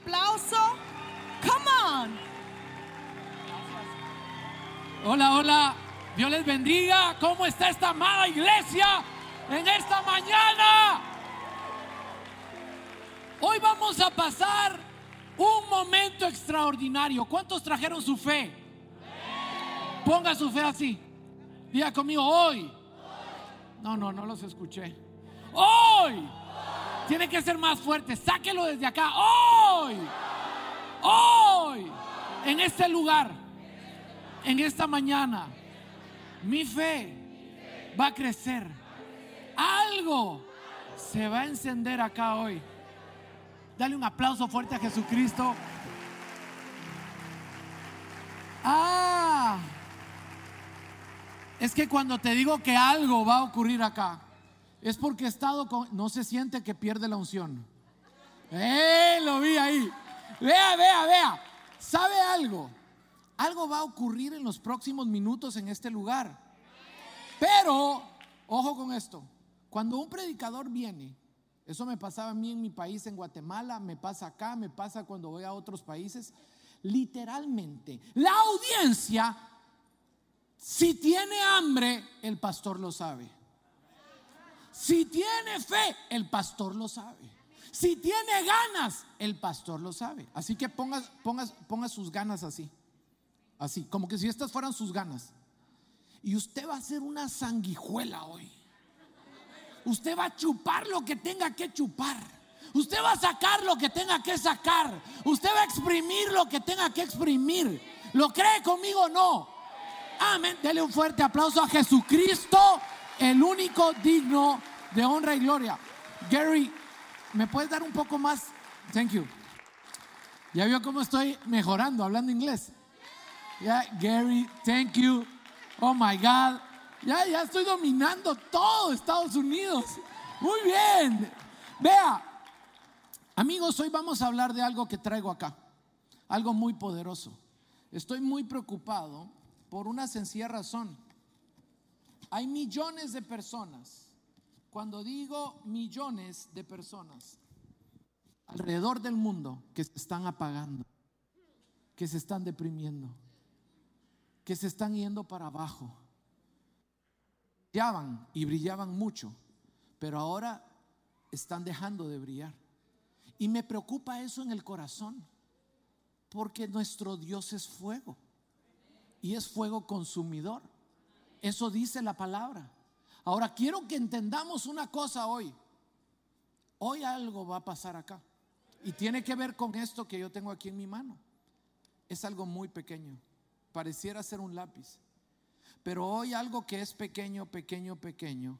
aplauso. Come on. Hola, hola. Dios les bendiga. ¿Cómo está esta amada iglesia en esta mañana? Hoy vamos a pasar un momento extraordinario. ¿Cuántos trajeron su fe? Ponga su fe así. Diga conmigo, hoy. No, no, no los escuché. Hoy. Tiene que ser más fuerte. Sáquelo desde acá. Hoy. Hoy. En este lugar. En esta mañana. Mi fe va a crecer. Algo se va a encender acá hoy. Dale un aplauso fuerte a Jesucristo. Ah. Es que cuando te digo que algo va a ocurrir acá, es porque he estado con... No se siente que pierde la unción. ¡Eh! Lo vi ahí. Vea, vea, vea. ¿Sabe algo? Algo va a ocurrir en los próximos minutos en este lugar. Pero, ojo con esto. Cuando un predicador viene, eso me pasaba a mí en mi país, en Guatemala, me pasa acá, me pasa cuando voy a otros países. Literalmente, la audiencia, si tiene hambre, el pastor lo sabe. Si tiene fe, el pastor lo sabe. Si tiene ganas, el pastor lo sabe. Así que ponga, ponga, ponga sus ganas así. Así, como que si estas fueran sus ganas. Y usted va a ser una sanguijuela hoy. Usted va a chupar lo que tenga que chupar. Usted va a sacar lo que tenga que sacar. Usted va a exprimir lo que tenga que exprimir. ¿Lo cree conmigo o no? Amén. Dele un fuerte aplauso a Jesucristo, el único digno de honra y gloria. Gary, ¿me puedes dar un poco más? Thank you. Ya vio cómo estoy mejorando hablando inglés. Ya, Gary, thank you. Oh my God. Ya, ya estoy dominando todo Estados Unidos. Muy bien. Vea, amigos, hoy vamos a hablar de algo que traigo acá. Algo muy poderoso. Estoy muy preocupado por una sencilla razón. Hay millones de personas. Cuando digo millones de personas alrededor del mundo que se están apagando, que se están deprimiendo, que se están yendo para abajo brillaban y brillaban mucho, pero ahora están dejando de brillar. Y me preocupa eso en el corazón, porque nuestro Dios es fuego y es fuego consumidor. Eso dice la palabra. Ahora quiero que entendamos una cosa hoy. Hoy algo va a pasar acá y tiene que ver con esto que yo tengo aquí en mi mano. Es algo muy pequeño, pareciera ser un lápiz. Pero hoy algo que es pequeño, pequeño, pequeño.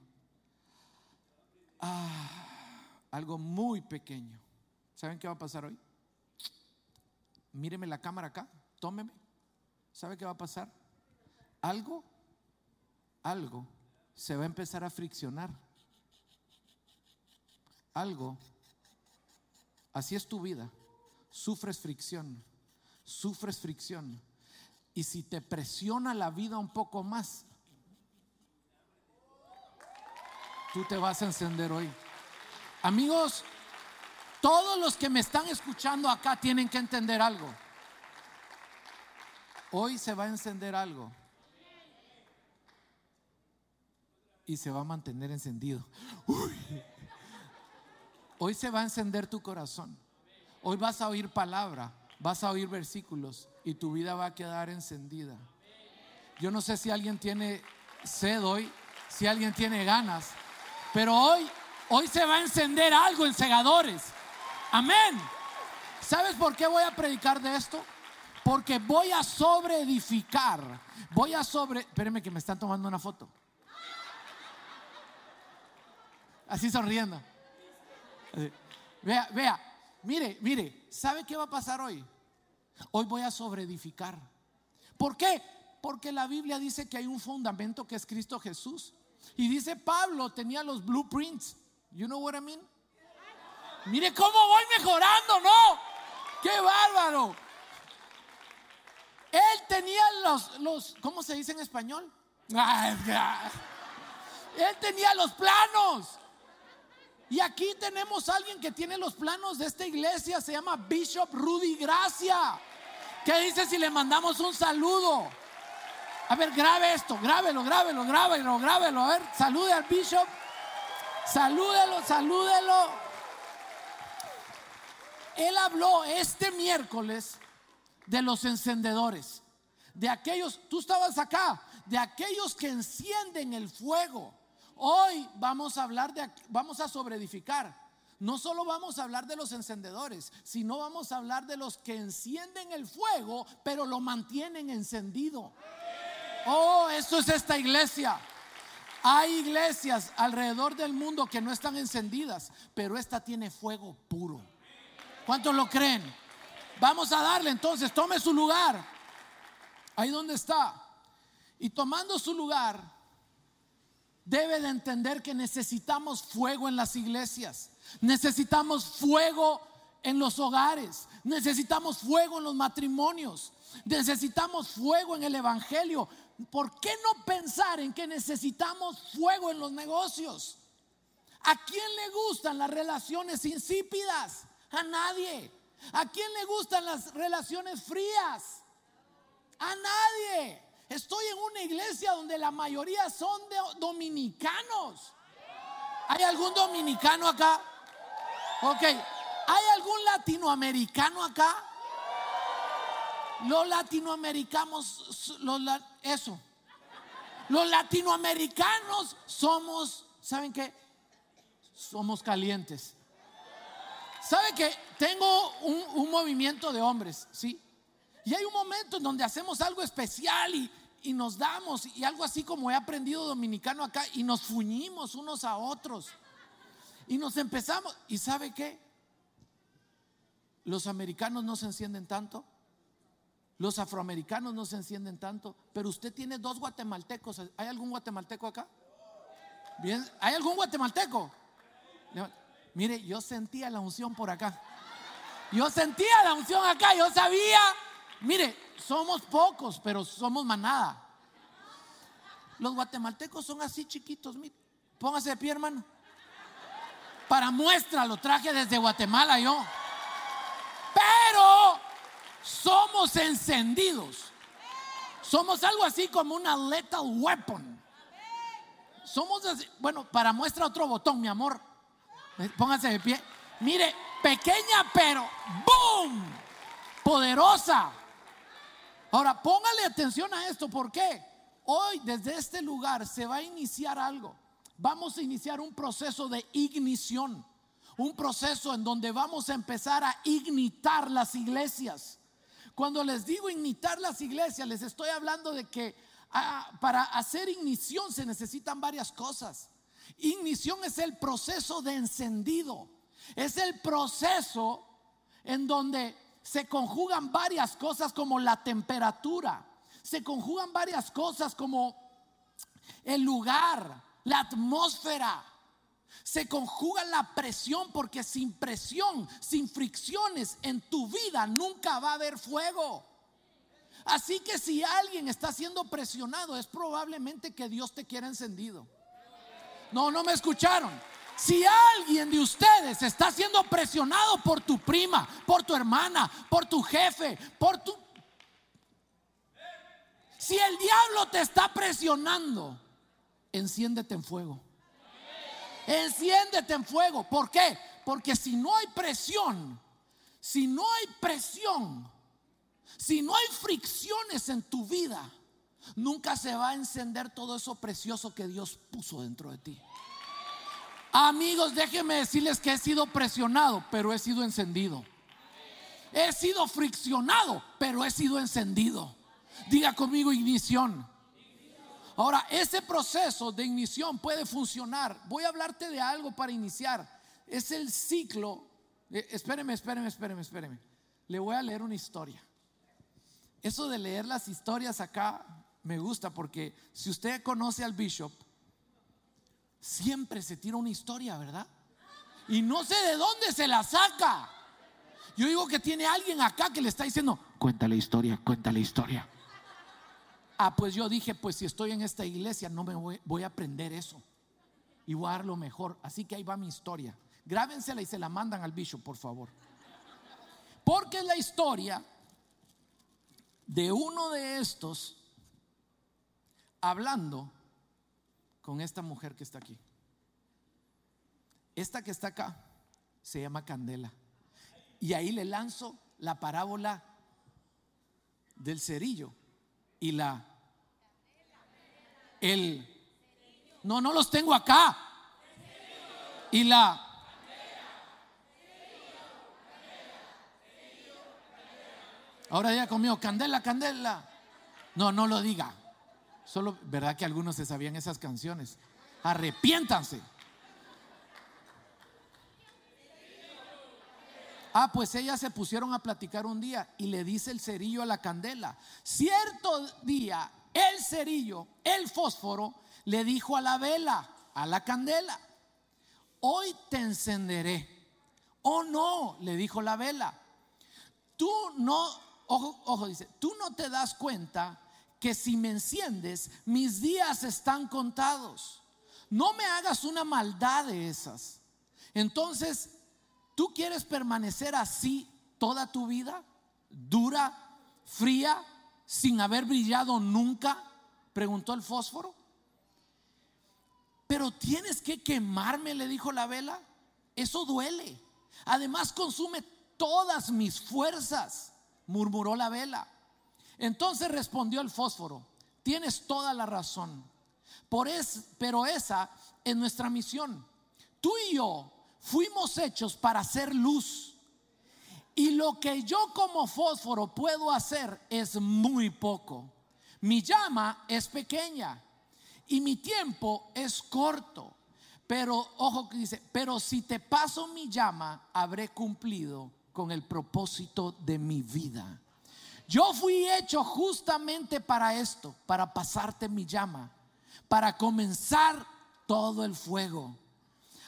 Ah, algo muy pequeño. ¿Saben qué va a pasar hoy? Míreme la cámara acá, tómeme. ¿Sabe qué va a pasar? Algo, algo se va a empezar a friccionar. Algo, así es tu vida. Sufres fricción, sufres fricción y si te presiona la vida un poco más, tú te vas a encender hoy. Amigos, todos los que me están escuchando acá tienen que entender algo. Hoy se va a encender algo. Y se va a mantener encendido. Hoy se va a encender tu corazón. Hoy vas a oír palabra, vas a oír versículos, y tu vida va a quedar encendida. Yo no sé si alguien tiene sed hoy, si alguien tiene ganas, pero hoy, hoy se va a encender algo en segadores. Amén. ¿Sabes por qué voy a predicar de esto? Porque voy a sobreedificar. Voy a sobre. Espérenme que me están tomando una foto. Así sonriendo. Vea, vea. Mire, mire. ¿Sabe qué va a pasar hoy? Hoy voy a sobreedificar. ¿Por qué? Porque la Biblia dice que hay un fundamento que es Cristo Jesús. Y dice Pablo tenía los blueprints. You know what I mean? Mire cómo voy mejorando, ¿no? ¡Qué bárbaro! Él tenía los, los, ¿cómo se dice en español? Él tenía los planos. Y aquí tenemos a alguien que tiene los planos de esta iglesia, se llama Bishop Rudy Gracia. ¿Qué dice si le mandamos un saludo? A ver, grabe esto, grábelo, grábelo, grábelo, grábelo. A ver, salude al Bishop. Salúdelo, salúdelo. Él habló este miércoles de los encendedores, de aquellos, tú estabas acá, de aquellos que encienden el fuego. Hoy vamos a hablar de, vamos a sobreedificar. No solo vamos a hablar de los encendedores, sino vamos a hablar de los que encienden el fuego, pero lo mantienen encendido. Oh, eso es esta iglesia. Hay iglesias alrededor del mundo que no están encendidas, pero esta tiene fuego puro. ¿Cuántos lo creen? Vamos a darle entonces, tome su lugar. Ahí donde está. Y tomando su lugar, debe de entender que necesitamos fuego en las iglesias. Necesitamos fuego en los hogares. Necesitamos fuego en los matrimonios. Necesitamos fuego en el Evangelio. ¿Por qué no pensar en que necesitamos fuego en los negocios? ¿A quién le gustan las relaciones insípidas? A nadie. ¿A quién le gustan las relaciones frías? A nadie. Estoy en una iglesia donde la mayoría son de dominicanos. ¿Hay algún dominicano acá? Ok. ¿Hay algún latinoamericano acá? Los latinoamericanos, eso. Los latinoamericanos somos, ¿saben qué? Somos calientes. ¿Sabe que tengo un, movimiento de hombres? ¿Sí? Y hay un momento en donde hacemos algo especial y, y nos damos, y algo así como he aprendido dominicano acá, y nos fuñimos unos a otros. Y nos empezamos, ¿y sabe qué? Los americanos no se encienden tanto, los afroamericanos no se encienden tanto, pero usted tiene dos guatemaltecos. ¿Hay algún guatemalteco acá? Bien, ¿hay algún guatemalteco? Mire, yo sentía la unción por acá. Yo sentía la unción acá, yo sabía. Mire, somos pocos, pero somos manada. Los guatemaltecos son así chiquitos. Mire. Póngase de pie, hermano. Para muestra lo traje desde Guatemala yo. Pero somos encendidos. Somos algo así como una lethal weapon. Somos así, bueno, para muestra otro botón, mi amor. Póngase de pie. Mire, pequeña pero ¡boom! Poderosa. Ahora, póngale atención a esto. ¿Por qué? Hoy desde este lugar se va a iniciar algo. Vamos a iniciar un proceso de ignición. Un proceso en donde vamos a empezar a ignitar las iglesias. Cuando les digo ignitar las iglesias, les estoy hablando de que ah, para hacer ignición se necesitan varias cosas. Ignición es el proceso de encendido. Es el proceso en donde se conjugan varias cosas como la temperatura. Se conjugan varias cosas como el lugar, la atmósfera. Se conjuga la presión porque sin presión, sin fricciones en tu vida nunca va a haber fuego. Así que si alguien está siendo presionado es probablemente que Dios te quiera encendido. No, no me escucharon. Si alguien de ustedes está siendo presionado por tu prima, por tu hermana, por tu jefe, por tu... Si el diablo te está presionando, enciéndete en fuego. Enciéndete en fuego. ¿Por qué? Porque si no hay presión, si no hay presión, si no hay fricciones en tu vida, nunca se va a encender todo eso precioso que Dios puso dentro de ti. Amigos, déjenme decirles que he sido presionado, pero he sido encendido. He sido friccionado, pero he sido encendido. Diga conmigo ignición. Ahora, ese proceso de ignición puede funcionar. Voy a hablarte de algo para iniciar. Es el ciclo. Eh, espéreme, espéreme, espéreme, espéreme. Le voy a leer una historia. Eso de leer las historias acá me gusta porque si usted conoce al bishop, siempre se tira una historia, ¿verdad? Y no sé de dónde se la saca. Yo digo que tiene alguien acá que le está diciendo, cuenta la historia, cuenta la historia. Ah, pues yo dije, pues si estoy en esta iglesia no me voy, a aprender eso. y voy a dar lo mejor. Así que ahí va mi historia. Grábensela y se la mandan al bishop, por favor. Porque es la historia de uno de estos hablando con esta mujer que está aquí. Esta que está acá se llama Candela. Y ahí le lanzo la parábola del cerillo y la el no no los tengo acá y la ahora ya conmigo candela candela no no lo diga solo verdad que algunos se sabían esas canciones arrepiéntanse Ah, pues ellas se pusieron a platicar un día y le dice el cerillo a la candela. Cierto día, el cerillo, el fósforo, le dijo a la vela, a la candela, hoy te encenderé. Oh no, le dijo la vela. Tú no, ojo, ojo, dice, tú no te das cuenta que si me enciendes, mis días están contados. No me hagas una maldad de esas. Entonces ¿Tú quieres permanecer así toda tu vida? ¿Dura, fría, sin haber brillado nunca? Preguntó el fósforo. Pero tienes que quemarme, le dijo la vela. Eso duele. Además consume todas mis fuerzas, murmuró la vela. Entonces respondió el fósforo, tienes toda la razón. Por es, pero esa es nuestra misión. Tú y yo fuimos hechos para hacer luz. Y lo que yo como fósforo puedo hacer es muy poco. Mi llama es pequeña y mi tiempo es corto. Pero, ojo que dice, pero si te paso mi llama, habré cumplido con el propósito de mi vida. Yo fui hecho justamente para esto, para pasarte mi llama, para comenzar todo el fuego.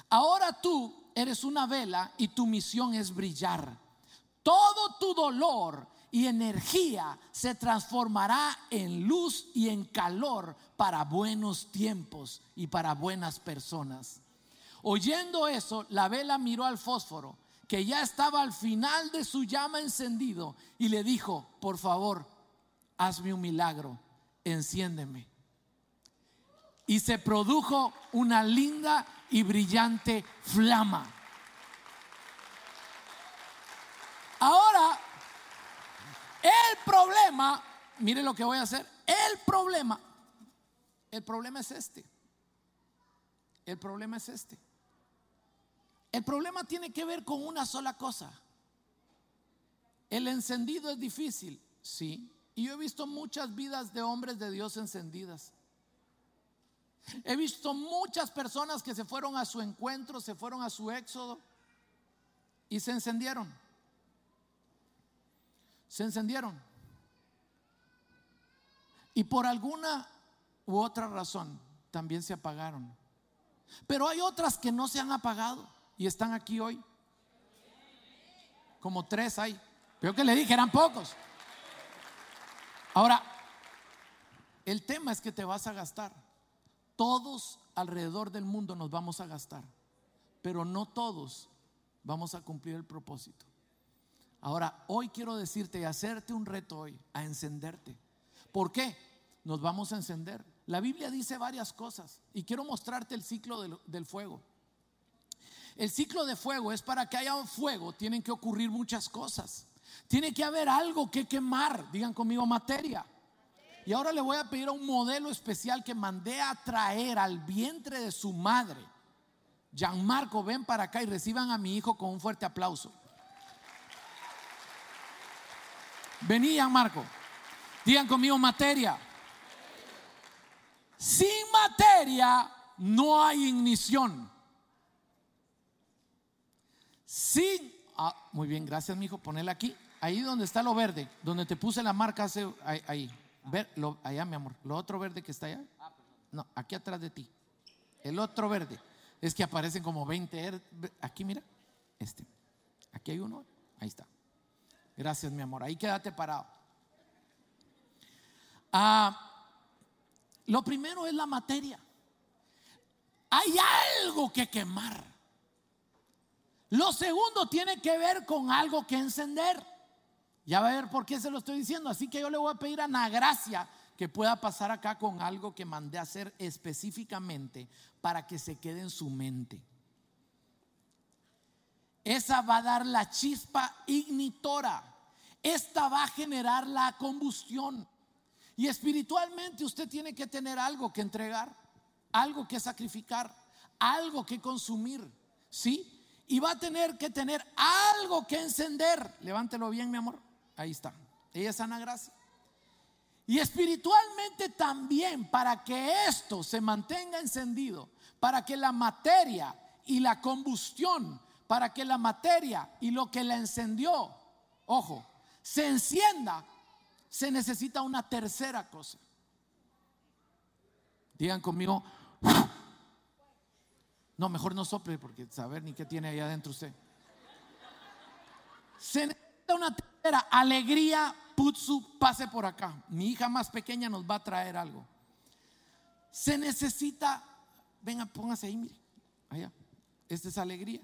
Ahora tú eres una vela y tu misión es brillar. Todo tu dolor y energía se transformará en luz y en calor para buenos tiempos y para buenas personas. Oyendo eso, la vela miró al fósforo, que ya estaba al final de su llama encendido, y le dijo, por favor, hazme un milagro, enciéndeme. Y se produjo una linda y brillante flama. Ahora, el problema, mire lo que voy a hacer, el problema, el problema es este. El problema es este. El problema tiene que ver con una sola cosa. El encendido es difícil, sí. Y yo he visto muchas vidas de hombres de Dios encendidas. He visto muchas personas que se fueron a su encuentro, se fueron a su éxodo y se encendieron. Se encendieron. Y por alguna u otra razón también se apagaron. Pero hay otras que no se han apagado y están aquí hoy. Como tres hay. Pero que le dije, eran pocos. Ahora, el tema es que te vas a gastar. Todos alrededor del mundo nos vamos a gastar, pero no todos vamos a cumplir el propósito. Ahora, hoy quiero decirte y hacerte un reto hoy, a encenderte. ¿Por qué? Nos vamos a encender. La Biblia dice varias cosas y quiero mostrarte el ciclo del, del fuego. El ciclo de fuego es para que haya fuego, tienen que ocurrir muchas cosas. Tiene que haber algo que quemar, digan conmigo materia. Y ahora le voy a pedir a un modelo especial que mandé a traer al vientre de su madre. Gianmarco, ven para acá y reciban a mi hijo con un fuerte aplauso. Vení, Gianmarco. Digan conmigo materia. Sin materia no hay ignición. Sin. Ah, muy bien, gracias, mi hijo. Ponela aquí. Ahí donde está lo verde, donde te puse la marca ahí. Ver, lo, allá, mi amor. Lo otro verde que está allá. No, aquí atrás de ti. El otro verde. Es que aparecen como 20. Aquí, mira. Este. Aquí hay uno. Ahí está. Gracias, mi amor. Ahí quédate parado. Ah, lo primero es la materia. hay algo que quemar. Lo segundo tiene que ver con algo que encender. Ya va a ver por qué se lo estoy diciendo. Así que yo le voy a pedir a Ana Gracia que pueda pasar acá con algo que mandé a hacer específicamente para que se quede en su mente. Esa va a dar la chispa ignitora. Esta va a generar la combustión. Y espiritualmente usted tiene que tener algo que entregar, algo que sacrificar, algo que consumir. ¿Sí? Y va a tener que tener algo que encender. Levántelo bien, mi amor. Ahí está. Ella es Ana Gracia. Y espiritualmente también, para que esto se mantenga encendido, para que la materia y la combustión, para que la materia y lo que la encendió, ojo, se encienda, se necesita una tercera cosa. Digan conmigo, no, mejor no sople porque saber ni qué tiene ahí adentro usted. Se necesita una tercera alegría, putsu, pase por acá. Mi hija más pequeña nos va a traer algo. Se necesita, venga, póngase ahí, mire, allá. Esta es alegría.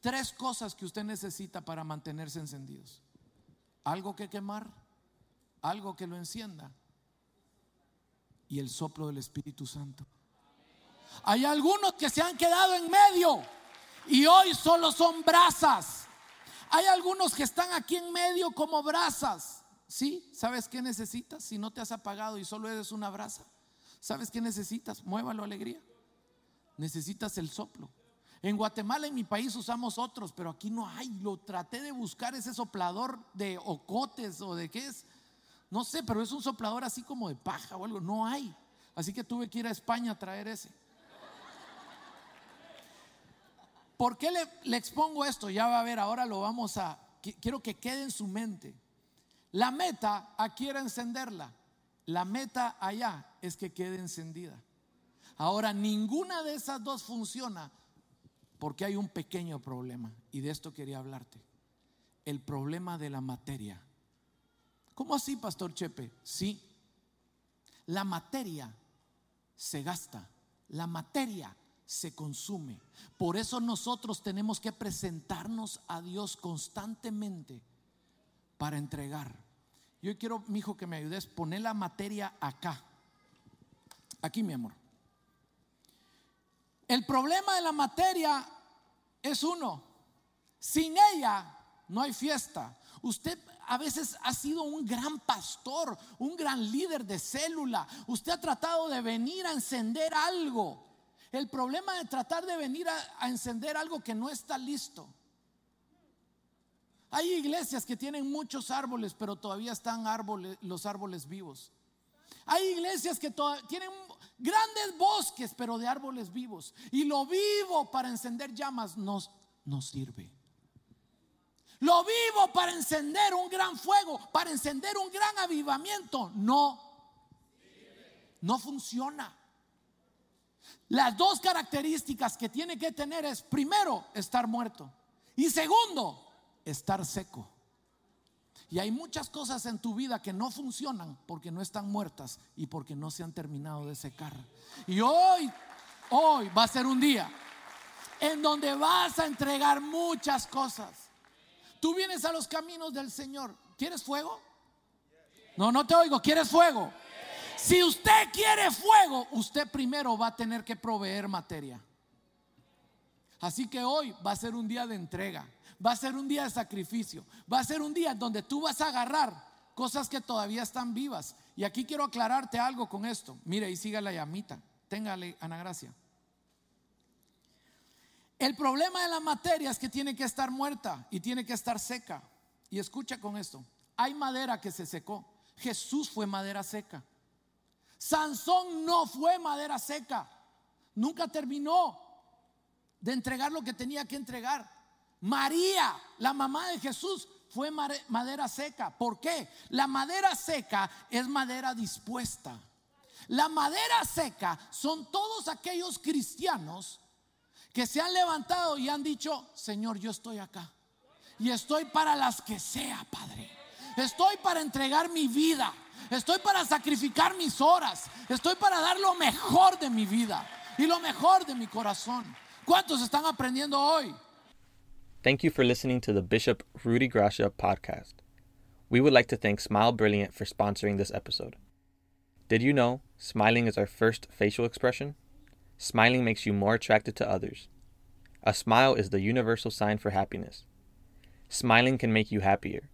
Tres cosas que usted necesita para mantenerse encendidos. Algo que quemar, algo que lo encienda y el soplo del Espíritu Santo. Hay algunos que se han quedado en medio y hoy solo son brasas. Hay algunos que están aquí en medio como brasas. ¿Sí? ¿Sabes qué necesitas? Si no te has apagado y solo eres una brasa. ¿Sabes qué necesitas? Muévalo alegría. Necesitas el soplo. En Guatemala, en mi país, usamos otros, pero aquí no hay. Lo traté de buscar ese soplador de ocotes o de qué es. No sé, pero es un soplador así como de paja o algo. No hay. Así que tuve que ir a España a traer ese. ¿Por qué le, expongo esto? Ya va a ver, ahora lo vamos a, quiero que quede en su mente. La meta aquí era encenderla. La meta allá es que quede encendida. Ahora, ninguna de esas dos funciona porque hay un pequeño problema. Y de esto quería hablarte. El problema de la materia. ¿Cómo así, Pastor Chepe? Sí. La materia se gasta. La materia se consume. Por eso nosotros tenemos que presentarnos a Dios constantemente para entregar. Yo quiero, mi hijo, que me ayudes, poner la materia acá. Aquí, mi amor. El problema de la materia es uno. Sin ella no hay fiesta. Usted a veces ha sido un gran pastor, un gran líder de célula. Usted ha tratado de venir a encender algo el problema de tratar de venir a, encender algo que no está listo. Hay iglesias que tienen muchos árboles, pero todavía están árboles, los árboles vivos. Hay iglesias que tienen grandes bosques, pero de árboles vivos. Y lo vivo para encender llamas no sirve. Lo vivo para encender un gran fuego, para encender un gran avivamiento. No, no funciona. Las dos características que tiene que tener es, primero, estar muerto. Y segundo, estar seco. Y hay muchas cosas en tu vida que no funcionan porque no están muertas y porque no se han terminado de secar. Y hoy, hoy va a ser un día en donde vas a entregar muchas cosas. Tú vienes a los caminos del Señor. ¿Quieres fuego? No, no te oigo. ¿Quieres fuego? Si usted quiere fuego, usted primero va a tener que proveer materia. Así que hoy va a ser un día de entrega, va a ser un día de sacrificio, va a ser un día donde tú vas a agarrar cosas que todavía están vivas. Y aquí quiero aclararte algo con esto. Mire, y siga la llamita. Téngale, Ana Gracia. El problema de la materia es que tiene que estar muerta y tiene que estar seca. Y escucha con esto. Hay madera que se secó. Jesús fue madera seca. Sansón no fue madera seca. Nunca terminó de entregar lo que tenía que entregar. María, la mamá de Jesús, fue madera seca. ¿Por qué? La madera seca es madera dispuesta. La madera seca son todos aquellos cristianos que se han levantado y han dicho, Señor, yo estoy acá. Y estoy para las que sea, Padre. Estoy para entregar mi vida. Estoy para sacrificar mis horas. Estoy para dar lo mejor de mi vida. y lo mejor de mi corazón. ¿Cuántos están aprendiendo hoy? Thank you for listening to the Bishop Rudy Gracia podcast. We would like to thank Smile Brilliant for sponsoring this episode. Did you know smiling is our first facial expression? Smiling makes you more attracted to others. A smile is the universal sign for happiness. Smiling can make you happier.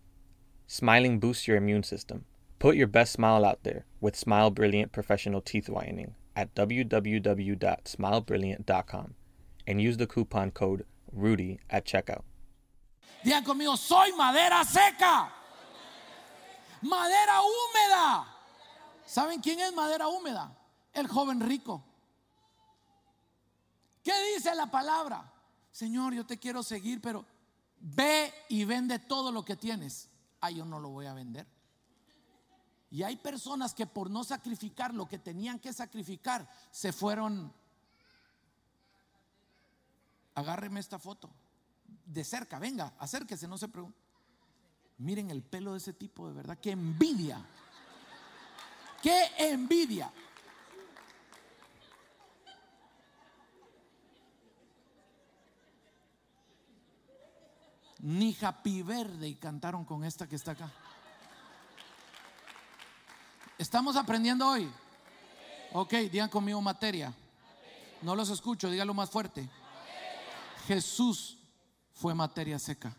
Smiling boosts your immune system. Put your best smile out there with Smile Brilliant Professional Teeth Whitening at www.smilebrilliant.com and use the coupon code RUDY at checkout. Digan conmigo, soy madera seca. Madera húmeda. ¿Saben quién es madera húmeda? El joven rico. ¿Qué dice la palabra? Señor, yo te quiero seguir, pero ve y vende todo lo que tienes. Ah, yo no lo voy a vender. Y hay personas que por no sacrificar lo que tenían que sacrificar, se fueron. Agárreme esta foto. De cerca, venga, acérquese, no se pregunte. Miren el pelo de ese tipo, de verdad, qué envidia. Qué envidia. Ni Happy Verde y cantaron con esta que está acá. ¿Estamos aprendiendo hoy? Ok, digan conmigo materia. No los escucho, dígalo más fuerte. Jesús fue materia seca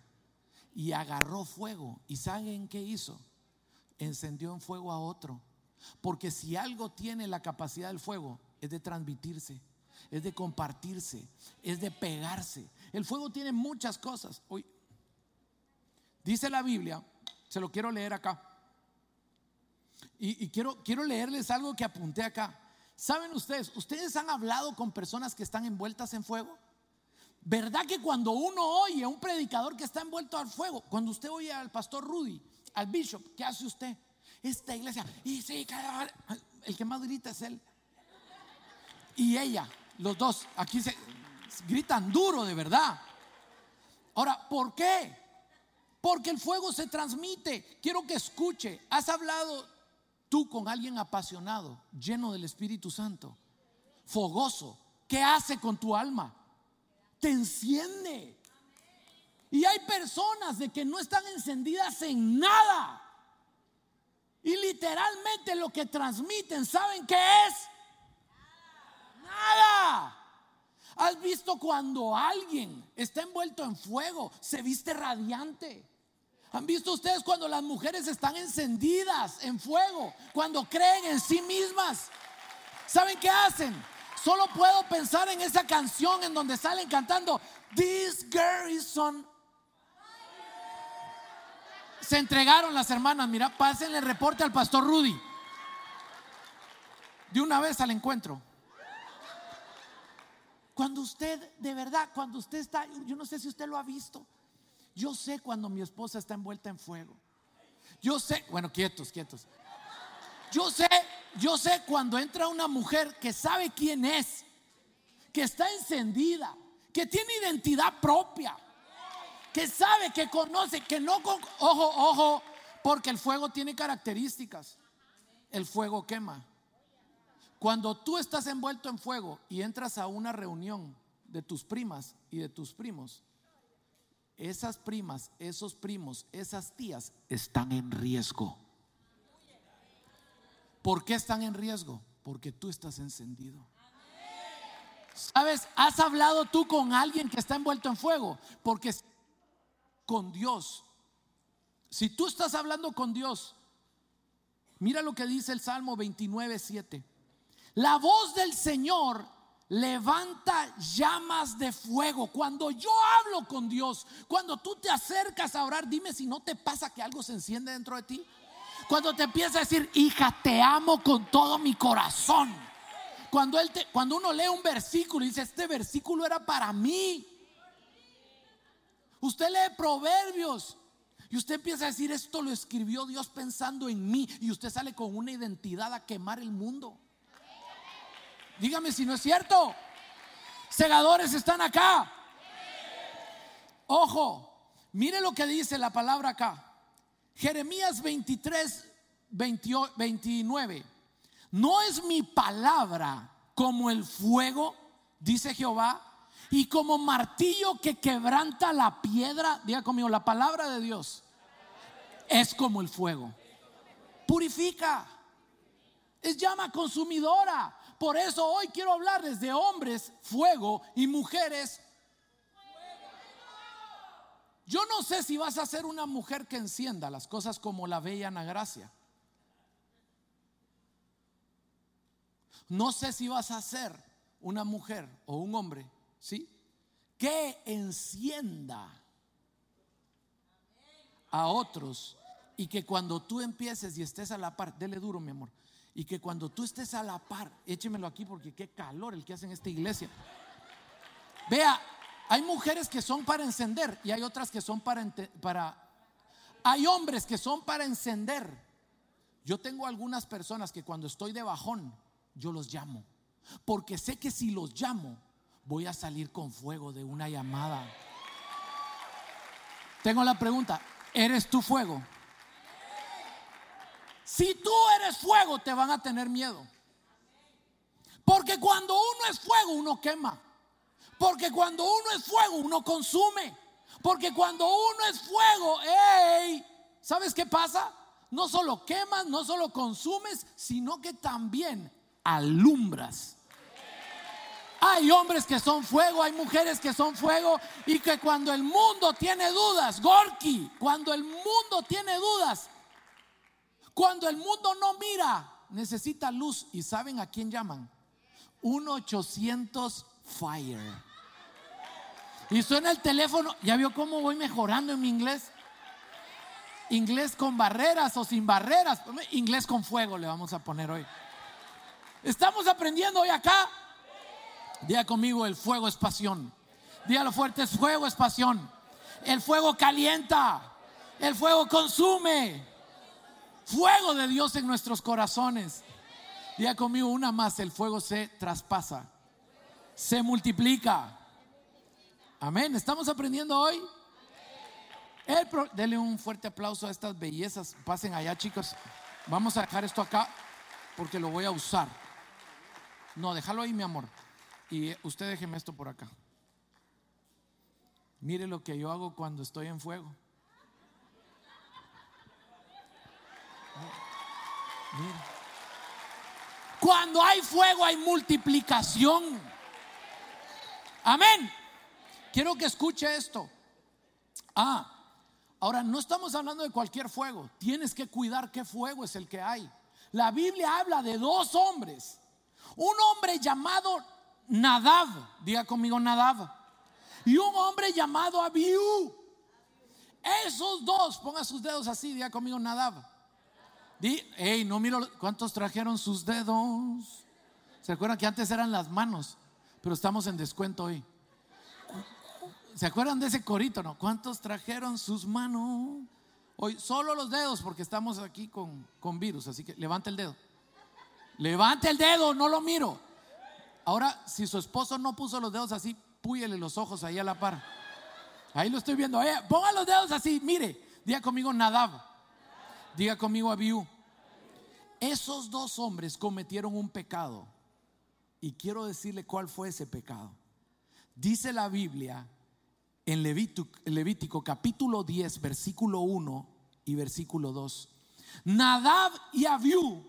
y agarró fuego. ¿Y saben qué hizo? Encendió en fuego a otro. Porque si algo tiene la capacidad del fuego, es de transmitirse, es de compartirse, es de pegarse. El fuego tiene muchas cosas. Hoy dice la Biblia, se lo quiero leer acá. Y, quiero, quiero leerles algo que apunté acá. ¿Saben ustedes? ¿Ustedes han hablado con personas que están envueltas en fuego? ¿Verdad que cuando uno oye a un predicador que está envuelto al fuego, cuando usted oye al pastor Rudy, al bishop, ¿qué hace usted? Esta iglesia, y sí, el que más grita es él. Y ella, los dos, aquí se gritan duro de verdad. Ahora, ¿por qué? Porque el fuego se transmite. Quiero que escuche. ¿Has hablado tú con alguien apasionado, lleno del Espíritu Santo, fogoso? ¿Qué hace con tu alma? Te enciende. Y hay personas de que no están encendidas en nada. Y literalmente lo que transmiten, ¿saben qué es? Nada. ¿Has visto cuando alguien está envuelto en fuego, se viste radiante? ¿Han visto ustedes cuando las mujeres están encendidas en fuego, cuando creen en sí mismas? ¿Saben qué hacen? Solo puedo pensar en esa canción en donde salen cantando This girl is on. Se entregaron las hermanas, mira, pásenle reporte al pastor Rudy. De una vez al encuentro. Cuando usted, de verdad, cuando usted está, yo no sé si usted lo ha visto. Yo sé cuando mi esposa está envuelta en fuego. Yo sé, bueno, quietos, quietos. Yo sé, yo sé cuando entra una mujer que sabe quién es, que está encendida, que tiene identidad propia, que sabe, que conoce, que no ojo, ojo, porque el fuego tiene características. El fuego quema. Cuando tú estás envuelto en fuego y entras a una reunión de tus primas y de tus primos, esas primas, esos primos, esas tías están en riesgo. ¿Por qué están en riesgo? Porque tú estás encendido. ¿Sabes? ¿Has hablado tú con alguien que está envuelto en fuego? Porque con Dios, si tú estás hablando con Dios, mira lo que dice el Salmo 29, 7. La voz del Señor levanta llamas de fuego. Cuando yo hablo con Dios, cuando tú te acercas a orar, dime si no te pasa que algo se enciende dentro de ti. Cuando te empieza a decir, hija, te amo con todo mi corazón. Cuando, él te, cuando uno lee un versículo y dice, este versículo era para mí. Usted lee proverbios y usted empieza a decir, esto lo escribió Dios pensando en mí. Y usted sale con una identidad a quemar el mundo. Dígame si no es cierto. Segadores están acá. Ojo, mire lo que dice la palabra acá. Jeremías 23, 29. No es mi palabra como el fuego, dice Jehová, y como martillo que quebranta la piedra, diga conmigo, la palabra de Dios es como el fuego. Purifica. Es llama consumidora. Por eso hoy quiero hablarles de hombres, fuego, y mujeres. Yo no sé si vas a ser una mujer que encienda las cosas como la bella Ana Gracia. No sé si vas a ser una mujer o un hombre, ¿sí? Que encienda a otros y que cuando tú empieces y estés a la par, dele duro, mi amor, y que cuando tú estés a la par, échemelo aquí porque qué calor el que hace en esta iglesia. Vea, hay mujeres que son para encender y hay otras que son para, para hay hombres que son para encender. Yo tengo algunas personas que cuando estoy de bajón, yo los llamo. Porque sé que si los llamo, voy a salir con fuego de una llamada. Tengo la pregunta, ¿eres tú fuego? Si tú eres fuego, te van a tener miedo. Porque cuando uno es fuego, uno quema. Porque cuando uno es fuego, uno consume. Porque cuando uno es fuego, hey, ¿sabes qué pasa? No solo quemas, no solo consumes, sino que también alumbras. Hay hombres que son fuego, hay mujeres que son fuego y que cuando el mundo tiene dudas, Gorky, cuando el mundo tiene dudas, cuando el mundo no mira, necesita luz y saben a quién llaman. 1-800 Fire. Y suena el teléfono, ¿ya vio cómo voy mejorando en mi inglés? Inglés con barreras o sin barreras, inglés con fuego le vamos a poner hoy. Estamos aprendiendo hoy acá. Diga conmigo, el fuego es pasión. Dígalo fuerte, el fuego es pasión. El fuego calienta. El fuego consume. Fuego de Dios en nuestros corazones. Diga conmigo una más, el fuego se traspasa. Se multiplica. Amén. ¿Estamos aprendiendo hoy? El dele un fuerte aplauso a estas bellezas. Pasen allá, chicos. Vamos a dejar esto acá porque lo voy a usar. No, déjalo ahí, mi amor. Y usted déjeme esto por acá. Mire lo que yo hago cuando estoy en fuego. Cuando hay fuego hay multiplicación. Amén. Quiero que escuche esto. Ah, ahora no estamos hablando de cualquier fuego. Tienes que cuidar qué fuego es el que hay. La Biblia habla de dos hombres un hombre llamado Nadab, diga conmigo Nadab, y un hombre llamado Abiú. Esos dos, ponga sus dedos así, diga conmigo Nadab. Di, hey, no miro cuántos trajeron sus dedos. ¿Se acuerdan que antes eran las manos? Pero estamos en descuento hoy. ¿Se acuerdan de ese corito? No, ¿cuántos trajeron sus manos? Hoy solo los dedos porque estamos aquí con, con virus, así que levante el dedo. Levante el dedo, no lo miro. Ahora, si su esposo no puso los dedos así, púyele los ojos ahí a la par. Ahí lo estoy viendo. Eh, ponga los dedos así, mire. Diga conmigo Nadab. Diga conmigo Abiú. Esos dos hombres cometieron un pecado. Y quiero decirle cuál fue ese pecado. Dice la Biblia en Levítico, Levítico capítulo 10, versículo 1 y versículo 2. Nadab y Abiú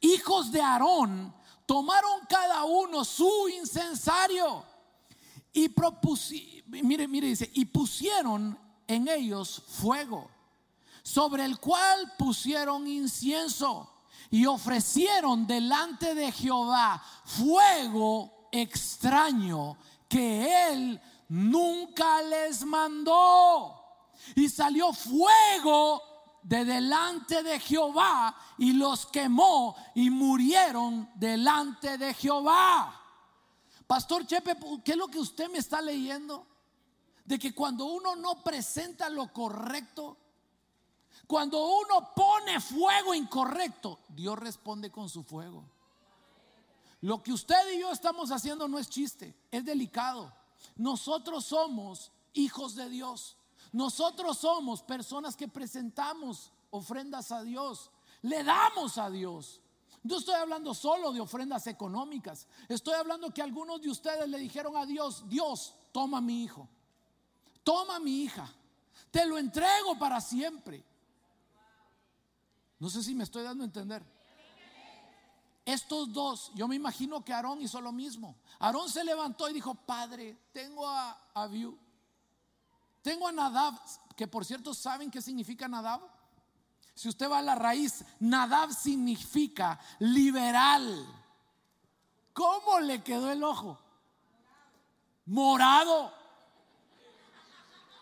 hijos de Aarón tomaron cada uno su incensario y propusieron, mire, mire, dice, y pusieron en ellos fuego, sobre el cual pusieron incienso y ofrecieron delante de Jehová fuego extraño que él nunca les mandó. Y salió fuego de delante de Jehová y los quemó y murieron delante de Jehová. Pastor Chepe, ¿qué es lo que usted me está leyendo? De que cuando uno no presenta lo correcto, cuando uno pone fuego incorrecto, Dios responde con su fuego. Lo que usted y yo estamos haciendo no es chiste, es delicado. Nosotros somos hijos de Dios. Nosotros somos personas que presentamos ofrendas a Dios, le damos a Dios. No estoy hablando solo de ofrendas económicas. Estoy hablando que algunos de ustedes le dijeron a Dios, Dios, toma mi hijo, toma mi hija, te lo entrego para siempre. No sé si me estoy dando a entender. Estos dos, yo me imagino que Aarón hizo lo mismo. Aarón se levantó y dijo, Padre, tengo a Abiú, tengo a Nadab, que por cierto, ¿saben qué significa Nadab? Si usted va a la raíz, Nadab significa liberal. ¿Cómo le quedó el ojo? Morado.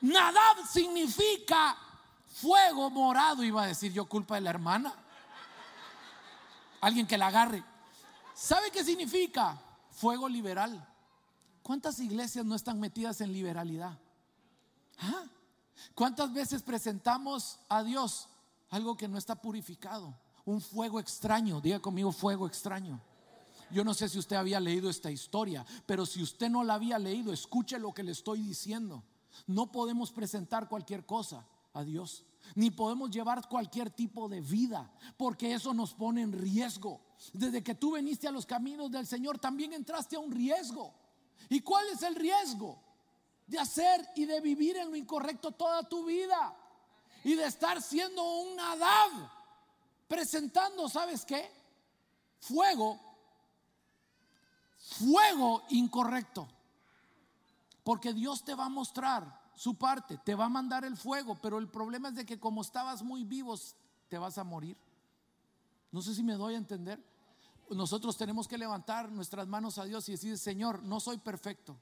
Nadab significa fuego morado, iba a decir yo culpa de la hermana. Alguien que la agarre. ¿Sabe qué significa? Fuego liberal. ¿Cuántas iglesias no están metidas en liberalidad? ¿Ah? ¿Cuántas veces presentamos a Dios algo que no está purificado? Un fuego extraño, diga conmigo fuego extraño. Yo no sé si usted había leído esta historia, pero si usted no la había leído, escuche lo que le estoy diciendo. No podemos presentar cualquier cosa a Dios, ni podemos llevar cualquier tipo de vida, porque eso nos pone en riesgo. Desde que tú viniste a los caminos del Señor, también entraste a un riesgo. ¿Y cuál es el riesgo? De hacer y de vivir en lo incorrecto toda tu vida y de estar siendo un Nadab, presentando, ¿sabes qué? Fuego, fuego incorrecto. Porque Dios te va a mostrar su parte, te va a mandar el fuego, pero el problema es de que como estabas muy vivos, te vas a morir. No sé si me doy a entender. Nosotros tenemos que levantar nuestras manos a Dios y decir, Señor, no soy perfecto.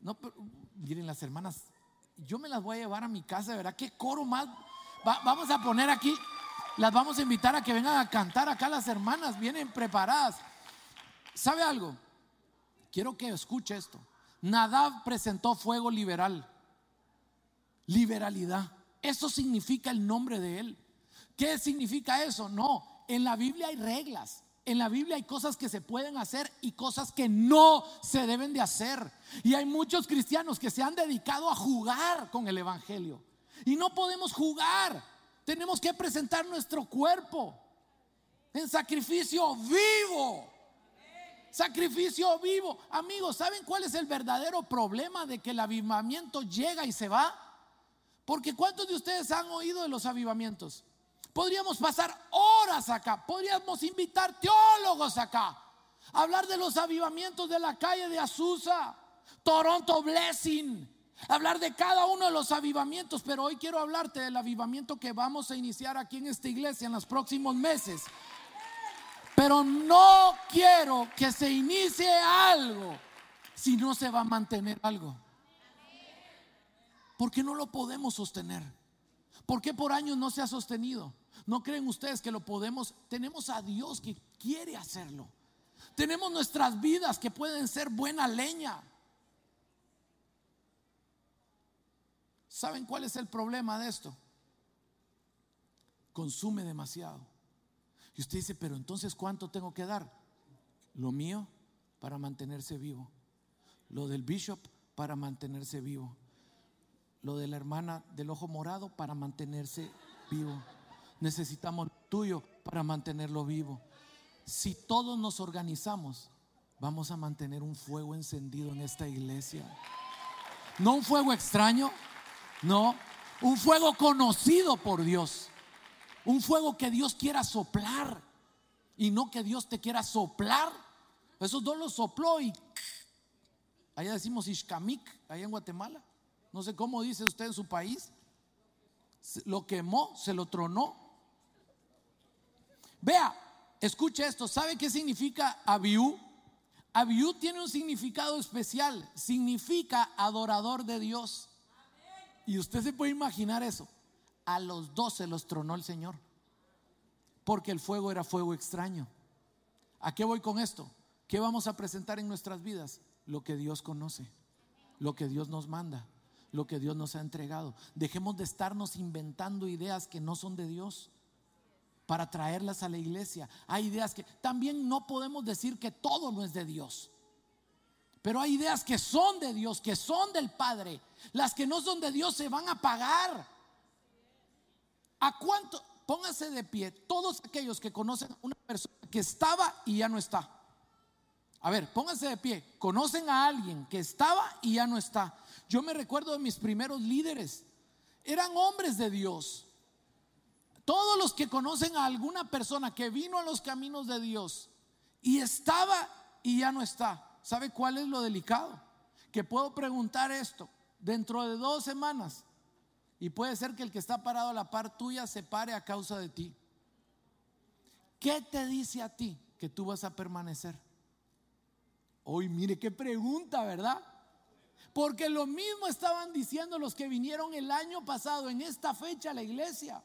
No, miren las hermanas, yo me las voy a llevar a mi casa, ¿verdad? ¿Qué coro más? vamos a poner aquí, las vamos a invitar a que vengan a cantar acá las hermanas, vienen preparadas. ¿Sabe algo? Quiero que escuche esto. Nadab presentó fuego liberal, liberalidad. Eso significa el nombre de él. ¿Qué significa eso? No, en la Biblia hay reglas. En la Biblia hay cosas que se pueden hacer y cosas que no se deben de hacer. Y hay muchos cristianos que se han dedicado a jugar con el Evangelio. Y no podemos jugar. Tenemos que presentar nuestro cuerpo en sacrificio vivo. Sacrificio vivo. Amigos, ¿saben cuál es el verdadero problema de que el avivamiento llega y se va? Porque ¿cuántos de ustedes han oído de los avivamientos? Podríamos pasar horas acá, podríamos invitar teólogos acá, hablar de los avivamientos de la calle de Azusa, Toronto Blessing, hablar de cada uno de los avivamientos, pero hoy quiero hablarte del avivamiento que vamos a iniciar aquí en esta iglesia en los próximos meses. Pero no quiero que se inicie algo si no se va a mantener algo. Porque no lo podemos sostener. ¿Por qué por años no se ha sostenido? ¿No creen ustedes que lo podemos? Tenemos a Dios que quiere hacerlo. Tenemos nuestras vidas que pueden ser buena leña. ¿Saben cuál es el problema de esto? Consume demasiado. Y usted dice, pero entonces ¿cuánto tengo que dar? Lo mío para mantenerse vivo. Lo del bishop para mantenerse vivo. Lo de la hermana del ojo morado para mantenerse vivo. Necesitamos lo tuyo para mantenerlo vivo. Si todos nos organizamos, vamos a mantener un fuego encendido en esta iglesia. No un fuego extraño, no, un fuego conocido por Dios. Un fuego que Dios quiera soplar y no que Dios te quiera soplar. Esos dos los sopló y allá decimos Ishkamik, allá en Guatemala. No sé cómo dice usted en su país. Lo quemó, se lo tronó. Vea, escuche esto. ¿Sabe qué significa Abiú? Abiú tiene un significado especial. Significa adorador de Dios. Y usted se puede imaginar eso a los doce los tronó el Señor. Porque el fuego era fuego extraño. ¿A qué voy con esto? ¿Qué vamos a presentar en nuestras vidas? Lo que Dios conoce, lo que Dios nos manda, lo que Dios nos ha entregado. Dejemos de estarnos inventando ideas que no son de Dios para traerlas a la iglesia. Hay ideas que también no podemos decir que todo no es de Dios. Pero hay ideas que son de Dios, que son del Padre. Las que no son de Dios se van a pagar. ¿A cuánto? Póngase de pie todos aquellos que conocen una persona que estaba y ya no está. A ver, pónganse de pie. Conocen a alguien que estaba y ya no está. Yo me recuerdo de mis primeros líderes. Eran hombres de Dios. Todos los que conocen a alguna persona que vino a los caminos de Dios y estaba y ya no está. ¿Sabe cuál es lo delicado? Que puedo preguntar esto dentro de dos semanas y puede ser que el que está parado a la par tuya se pare a causa de ti. ¿Qué te dice a ti que tú vas a permanecer? Hoy mire qué pregunta, ¿verdad? Porque lo mismo estaban diciendo los que vinieron el año pasado en esta fecha a la iglesia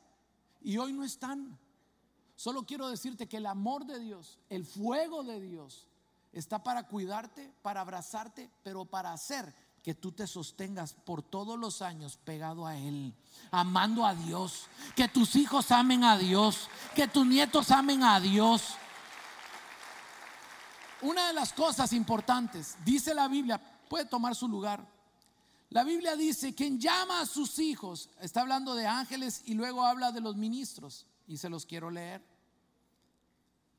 y hoy no están. Solo quiero decirte que el amor de Dios, el fuego de Dios, está para cuidarte, para abrazarte, pero para hacer que tú te sostengas por todos los años pegado a Él, amando a Dios, que tus hijos amen a Dios, que tus nietos amen a Dios. Una de las cosas importantes, dice la Biblia, puede tomar su lugar. La Biblia dice, quien llama a sus hijos, está hablando de ángeles y luego habla de los ministros, y se los quiero leer.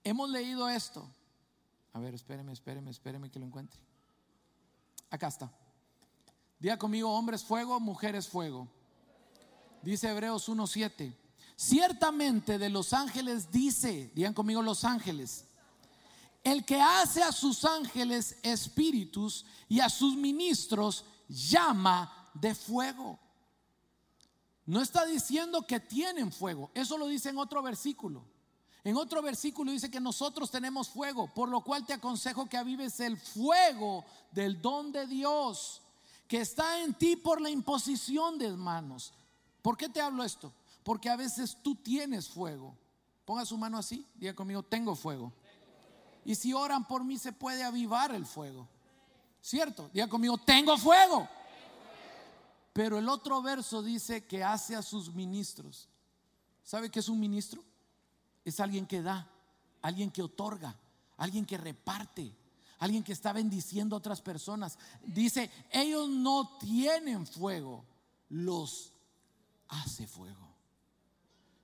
Hemos leído esto. A ver, espéreme, espéreme, espéreme que lo encuentre. Acá está. Diga conmigo, hombres fuego, mujeres fuego. Dice Hebreos 1.7. Ciertamente de los ángeles dice, digan conmigo los ángeles, el que hace a sus ángeles espíritus y a sus ministros llama de fuego. No está diciendo que tienen fuego, eso lo dice en otro versículo. En otro versículo dice que nosotros tenemos fuego, por lo cual te aconsejo que avives el fuego del don de Dios que está en ti por la imposición de manos. ¿Por qué te hablo esto? Porque a veces tú tienes fuego. Ponga su mano así, diga conmigo, tengo fuego. Y si oran por mí se puede avivar el fuego. ¿Cierto? Diga conmigo, tengo fuego. Pero el otro verso dice que hace a sus ministros. ¿Sabe qué es un ministro? Es alguien que da, alguien que otorga, alguien que reparte, alguien que está bendiciendo a otras personas. Dice, ellos no tienen fuego, los hace fuego.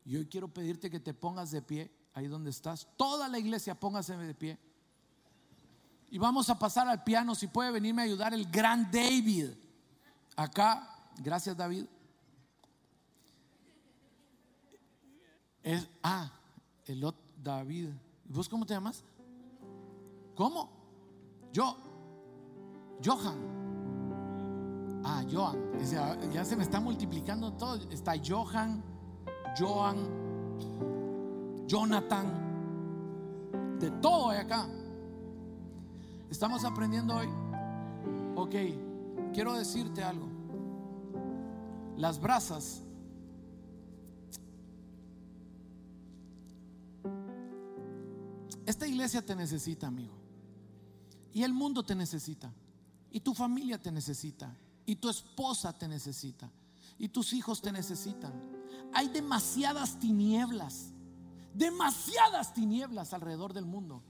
Y hoy quiero pedirte que te pongas de pie ahí donde estás. Toda la iglesia póngase de pie. Y vamos a pasar al piano. Si puede venirme a ayudar el gran David. Acá, gracias David. Es, ah, el David. ¿Vos cómo te llamas? ¿Cómo? Yo. Johan. Ah, Johan. Ya se me está multiplicando todo. Está Johan, Johan, Jonathan. De todo hay acá. Estamos aprendiendo hoy. Ok, quiero decirte algo. Las brasas Esta iglesia te necesita, amigo. Y el mundo te necesita. Y tu familia te necesita. Y tu esposa te necesita. Y tus hijos te necesitan. Hay demasiadas tinieblas. Demasiadas tinieblas alrededor del mundo.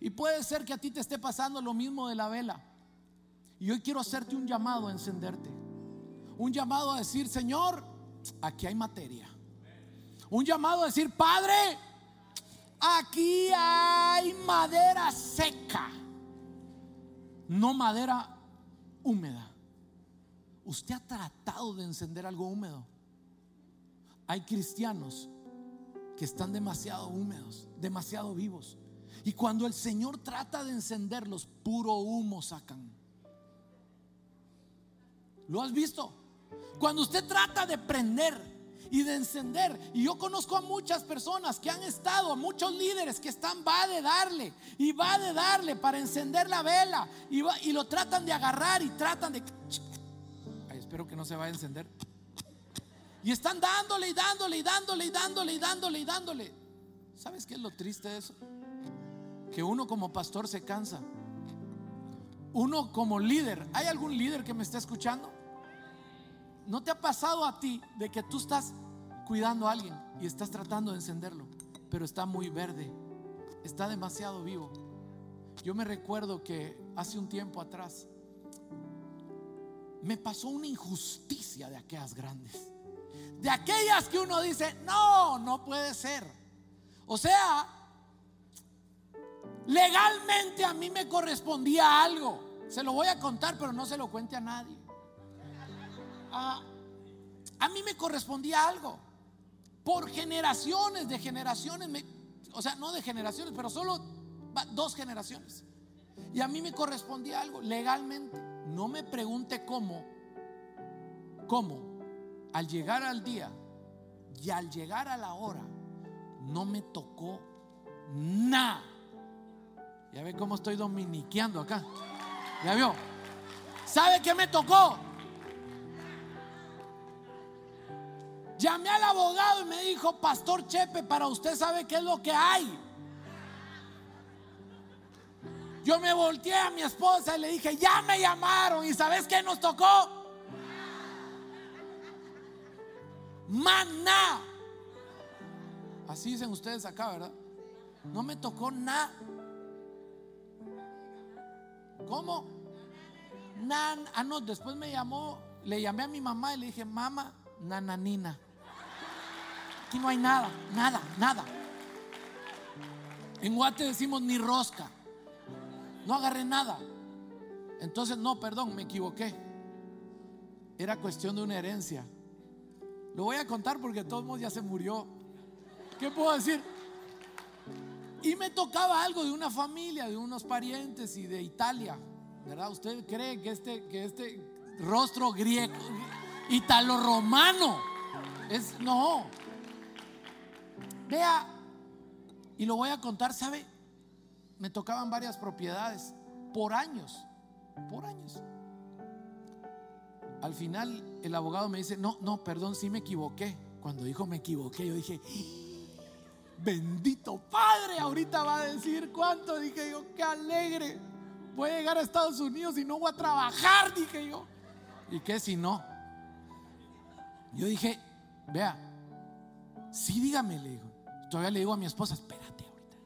Y puede ser que a ti te esté pasando lo mismo de la vela. Y hoy quiero hacerte un llamado a encenderte. Un llamado a decir, Señor, aquí hay materia. Un llamado a decir, Padre, aquí hay madera seca. No madera húmeda. ¿Usted ha tratado de encender algo húmedo? Hay cristianos que están demasiado húmedos, demasiado vivos. Y cuando el Señor trata de encenderlos, puro humo sacan. ¿Lo has visto? Cuando usted trata de prender y de encender, y yo conozco a muchas personas que han estado, a muchos líderes que están, va de darle, y va de darle para encender la vela, y, y lo tratan de agarrar y tratan de... Espero que no se vaya a encender. Y están dándole y dándole y dándole y dándole y dándole y dándole. ¿Sabes qué es lo triste de eso? que uno como pastor se cansa. Uno como líder, ¿hay algún líder que me está escuchando? ¿No te ha pasado a ti de que tú estás cuidando a alguien y estás tratando de encenderlo, pero está muy verde, está demasiado vivo? Yo me recuerdo que hace un tiempo atrás me pasó una injusticia de aquellas grandes, de aquellas que uno dice, no, no puede ser. O sea, Legalmente a mí me correspondía algo. Se lo voy a contar, pero no se lo cuente a nadie. A mí me correspondía algo. Por generaciones de generaciones, o sea, no de generaciones, pero solo dos generaciones. Y a mí me correspondía algo legalmente. No me pregunte cómo. ¿Cómo? Al llegar al día y al llegar a la hora, no me tocó nada. Ya ve cómo estoy dominiqueando acá. ¿Ya vio? ¿Sabe qué me tocó? Llamé al abogado y me dijo, Pastor Chepe, para usted sabe qué es lo que hay. Yo me volteé a mi esposa y le dije, ya me llamaron y ¿sabes qué nos tocó? Maná. Así dicen ustedes acá, ¿verdad? No me tocó nada. ¿Cómo? Nan, ah, no, después me llamó, le llamé a mi mamá y le dije, mamá, nananina. Aquí no hay nada, nada, nada. En Guate decimos ni rosca. No agarré nada. Entonces, no, perdón, me equivoqué. Era cuestión de una herencia. Lo voy a contar porque todos modos ya se murió. ¿Qué puedo decir? Y me tocaba algo de una familia, de unos parientes y de Italia. ¿Verdad? ¿Usted cree que este, que este rostro griego, italo-romano, es no? Vea, y lo voy a contar, ¿sabe? Me tocaban varias propiedades por años, por años. Al final el abogado me dice, no, no, perdón, sí me equivoqué. Cuando dijo me equivoqué, yo dije, bendito Padre, ahorita va a decir cuánto. Dije yo, qué alegre. Voy a llegar a Estados Unidos y no voy a trabajar, dije yo. ¿Y qué si no? Yo dije, vea, sí dígame, le digo. Todavía le digo a mi esposa, espérate ahorita.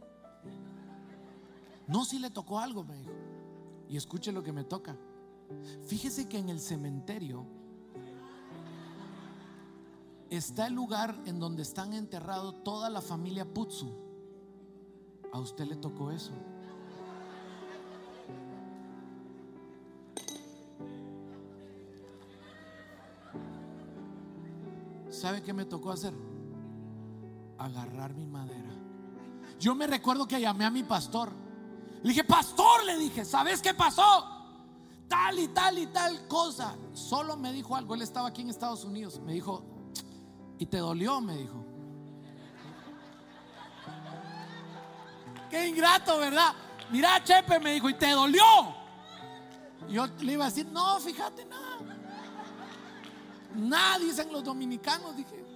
No, si le tocó algo, me dijo. Y escuche lo que me toca. Fíjese que en el cementerio está el lugar en donde están enterrados toda la familia Putsu. A usted le tocó eso. ¿Sabe qué me tocó hacer? Agarrar mi madera. Yo me recuerdo que llamé a mi pastor. Le dije, pastor, le dije, ¿sabes qué pasó? Tal y tal y tal cosa. Solo me dijo algo. Él estaba aquí en Estados Unidos. Me dijo, ¿y te dolió? Me dijo. Qué ingrato, ¿verdad? Mira, Chepe, me dijo, ¿y te dolió? yo le iba a decir, no, fíjate, nada. Nada, dicen los dominicanos, dije.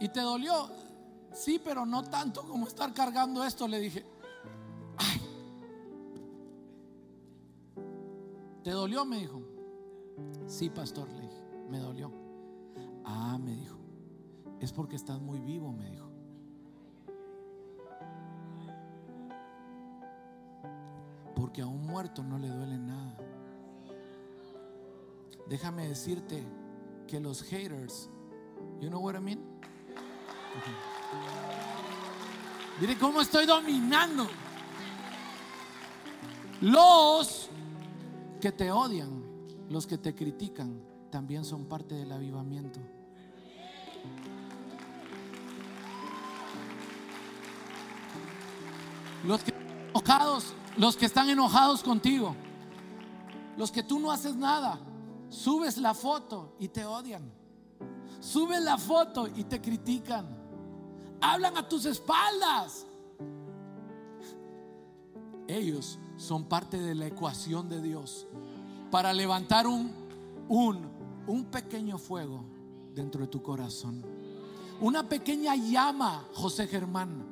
¿Y te dolió? Sí, pero no tanto como estar cargando esto, le dije. Ay. ¿Te dolió? Me dijo. Sí, pastor, le dije. Me dolió. Ah, me dijo. Es porque estás muy vivo, me dijo. Porque a un muerto no le duele nada. Déjame decirte que los haters, you know what I mean? Mire cómo estoy dominando. Los que te odian, los que te critican, también son parte del avivamiento. Los que enojados, los que están enojados contigo, los que tú no haces nada, Subes la foto y te odian. Subes la foto y te critican. Hablan a tus espaldas. Ellos son parte de la ecuación de Dios para levantar un, un, un pequeño fuego dentro de tu corazón. Una pequeña llama, José Germán.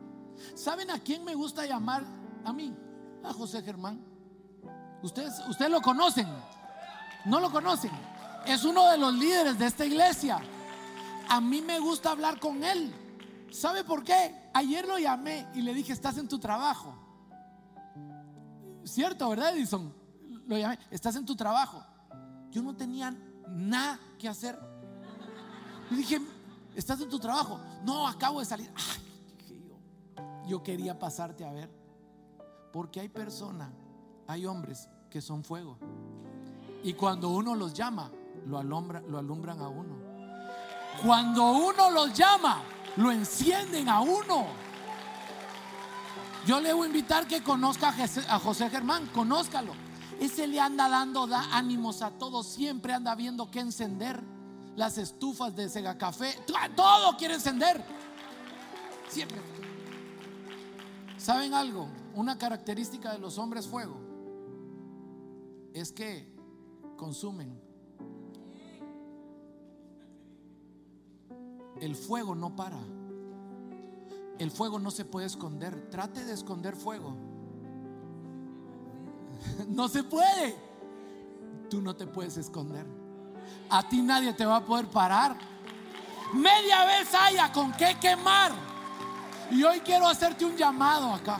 ¿Saben a quién me gusta llamar? A mí, a José Germán. Ustedes, ustedes lo conocen. ¿No lo conocen? Es uno de los líderes de esta iglesia. A mí me gusta hablar con él. ¿Sabe por qué? Ayer lo llamé y le dije, estás en tu trabajo. Cierto, ¿verdad, Edison? Lo llamé, estás en tu trabajo. Yo no tenía nada que hacer. Le dije, estás en tu trabajo. No, acabo de salir. Yo. yo quería pasarte a ver. Porque hay personas, hay hombres que son fuego. Y cuando uno los llama, lo, alumbra, lo alumbran a uno. Cuando uno los llama, lo encienden a uno. Yo le voy a invitar que conozca a José Germán, conózcalo. Ese le anda dando da ánimos a todos, siempre anda viendo qué encender. Las estufas de Sega Café, todo quiere encender. Siempre. ¿Saben algo? Una característica de los hombres fuego es que consumen. El fuego no para. El fuego no se puede esconder. Trate de esconder fuego. No se puede. Tú no te puedes esconder. A ti nadie te va a poder parar. Media vez haya con qué quemar. Y hoy quiero hacerte un llamado acá.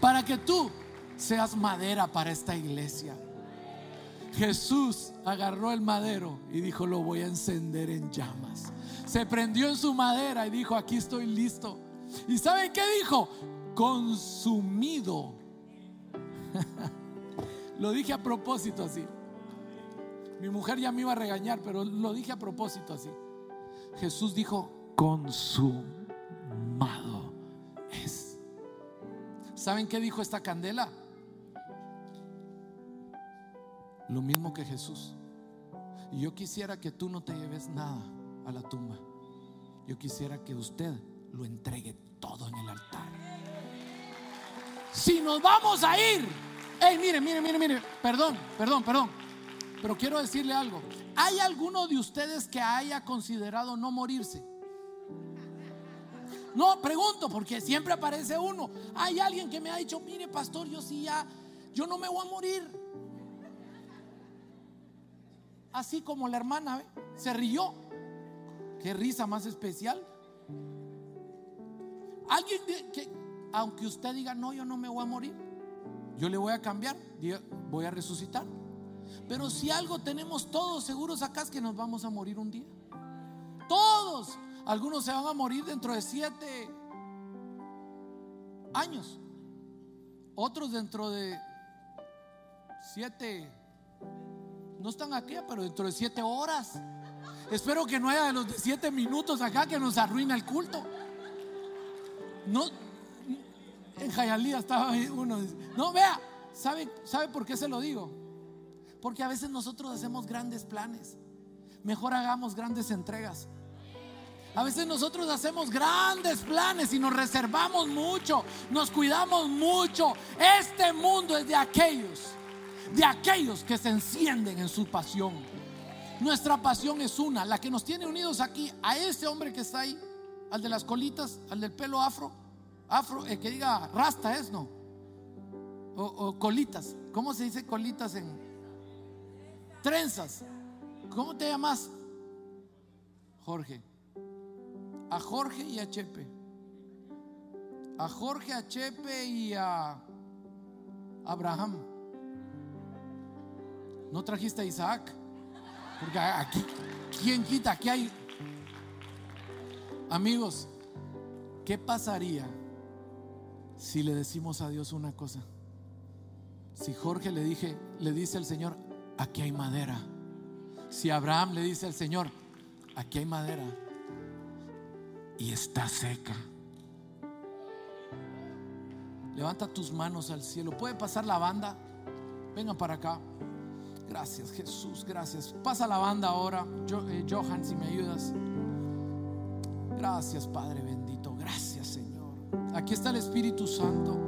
Para que tú seas madera para esta iglesia. Jesús agarró el madero y dijo, lo voy a encender en llamas. Se prendió en su madera y dijo, aquí estoy listo. ¿Y saben qué dijo? Consumido. lo dije a propósito así. Mi mujer ya me iba a regañar, pero lo dije a propósito así. Jesús dijo, consumado es. ¿Saben qué dijo esta candela? Lo mismo que Jesús. Y yo quisiera que tú no te lleves nada a la tumba. Yo quisiera que usted lo entregue todo en el altar. Si nos vamos a ir, hey, mire, mire, mire, mire, perdón, perdón, perdón. Pero quiero decirle algo. ¿Hay alguno de ustedes que haya considerado no morirse? No, pregunto, porque siempre aparece uno. Hay alguien que me ha dicho, mire, pastor, yo sí ya, yo no me voy a morir así como la hermana, se rió. Qué risa más especial. Alguien que, aunque usted diga, no, yo no me voy a morir, yo le voy a cambiar, voy a resucitar. Pero si algo tenemos todos seguros acá es que nos vamos a morir un día. Todos. Algunos se van a morir dentro de siete años. Otros dentro de siete no están aquí, pero dentro de siete horas. Espero que no haya de los de siete minutos acá que nos arruina el culto. No, en Jayalía estaba uno. No, vea, ¿sabe, ¿sabe por qué se lo digo? Porque a veces nosotros hacemos grandes planes. Mejor hagamos grandes entregas. A veces nosotros hacemos grandes planes y nos reservamos mucho, nos cuidamos mucho. Este mundo es de aquellos de aquellos que se encienden en su pasión. Nuestra pasión es una, la que nos tiene unidos aquí, a ese hombre que está ahí, al de las colitas, al del pelo afro, afro, el que diga rasta es, ¿no? O, colitas, ¿cómo se dice colitas en trenzas? ¿Cómo te llamas? Jorge. A Jorge y a Chepe. A Jorge, a Chepe y a Abraham. ¿No trajiste a Isaac? Porque aquí, ¿quién quita? Aquí hay... Amigos, ¿qué pasaría si le decimos a Dios una cosa? Si Jorge le dije, le dice al Señor, aquí hay madera. Si Abraham le dice al Señor, aquí hay madera y está seca. Levanta tus manos al cielo. ¿Puede pasar la banda? Vengan para acá. Gracias Jesús, gracias. Pasa la banda ahora. Eh, Johan, si me ayudas. Gracias Padre bendito. Gracias Señor. Aquí está el Espíritu Santo.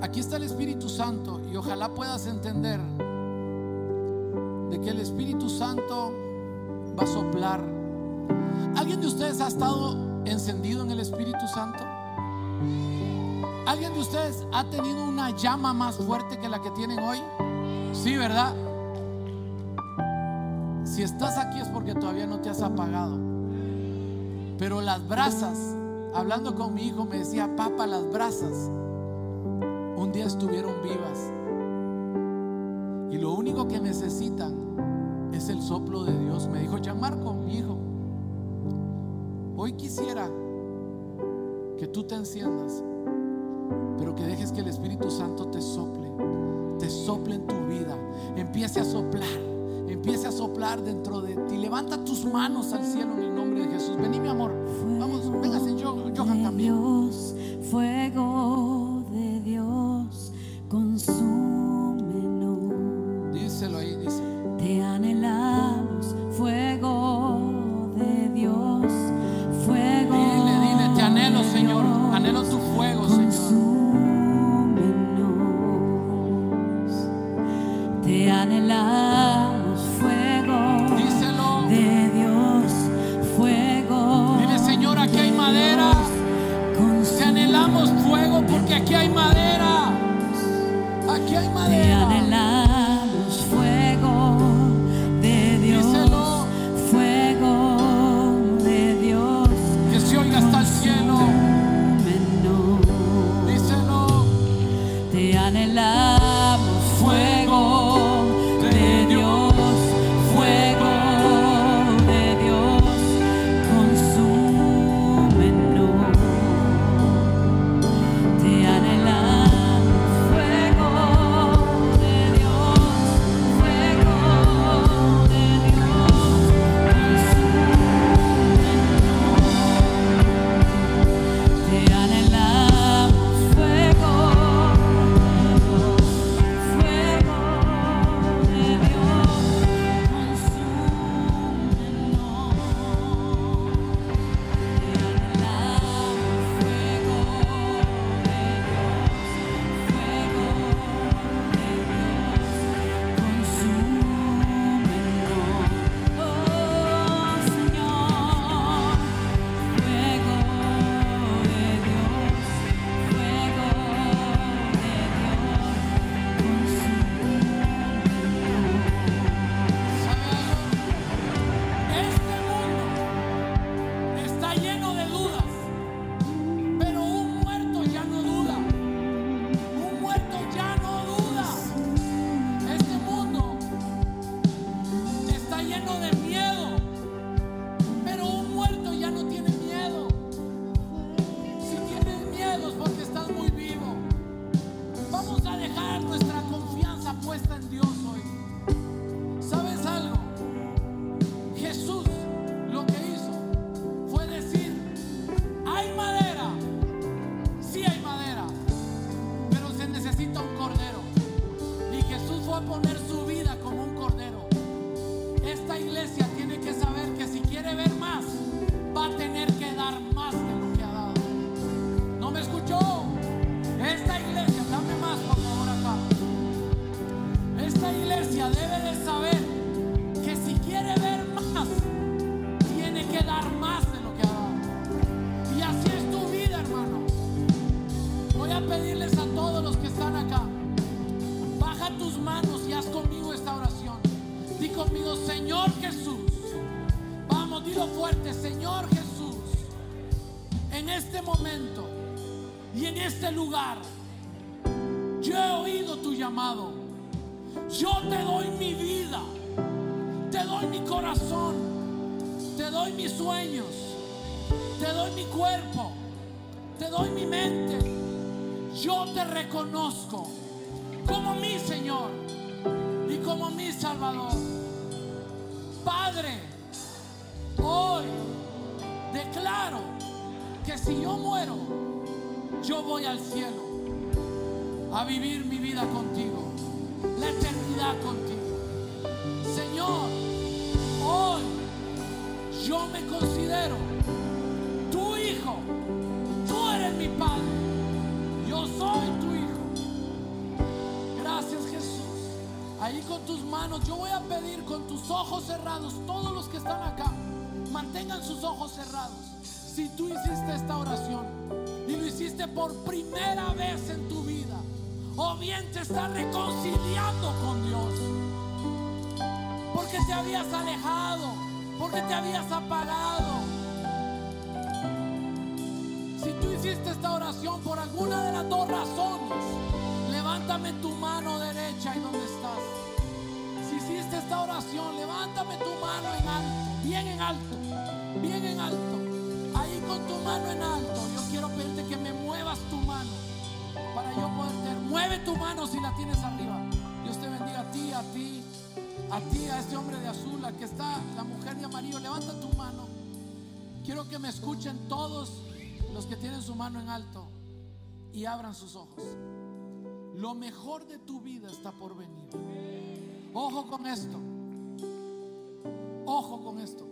Aquí está el Espíritu Santo y ojalá puedas entender de que el Espíritu Santo va a soplar. ¿Alguien de ustedes ha estado encendido en el Espíritu Santo? ¿Alguien de ustedes ha tenido una llama más fuerte que la que tienen hoy? Sí, ¿verdad? Si estás aquí es porque todavía no te has apagado. Pero las brasas, hablando con mi hijo, me decía, papá, las brasas un día estuvieron vivas. Y lo único que necesitan es el soplo de Dios. Me dijo Gianmarco, mi hijo, hoy quisiera que tú te enciendas, pero que dejes que el Espíritu Santo te sople, te sople en tu vida, empiece a soplar, empiece a soplar dentro de ti. Levanta tus manos al cielo en el nombre de Jesús. Vení, mi amor. Vamos, véngase, yo, Johan también. Dios, fuego doy mi corazón, te doy mis sueños, te doy mi cuerpo, te doy mi mente. Yo te reconozco como mi Señor y como mi Salvador. Padre, hoy declaro que si yo muero, yo voy al cielo a vivir mi vida contigo, la eternidad contigo. Señor, yo me considero tu hijo, tú eres mi padre, yo soy tu hijo. Gracias Jesús. Ahí con tus manos, yo voy a pedir con tus ojos cerrados, todos los que están acá, mantengan sus ojos cerrados. Si tú hiciste esta oración y lo hiciste por primera vez en tu vida, o bien te estás reconciliando con Dios, porque te habías alejado, porque te habías apagado. Si tú hiciste esta oración por alguna de las dos razones, levántame tu mano derecha y donde estás. Si hiciste esta oración, levántame tu mano en alto, bien en alto, bien en alto. Ahí con tu mano en alto, yo quiero pedirte que me muevas tu mano para yo poder tener. Mueve tu mano si la tienes arriba. Dios te bendiga a ti, a ti, a ti, a este hombre de azul, a que está la mujer de amarillo. Levanta tu mano. Quiero que me escuchen todos los que tienen su mano en alto y abran sus ojos. Lo mejor de tu vida está por venir. Ojo con esto. Ojo con esto.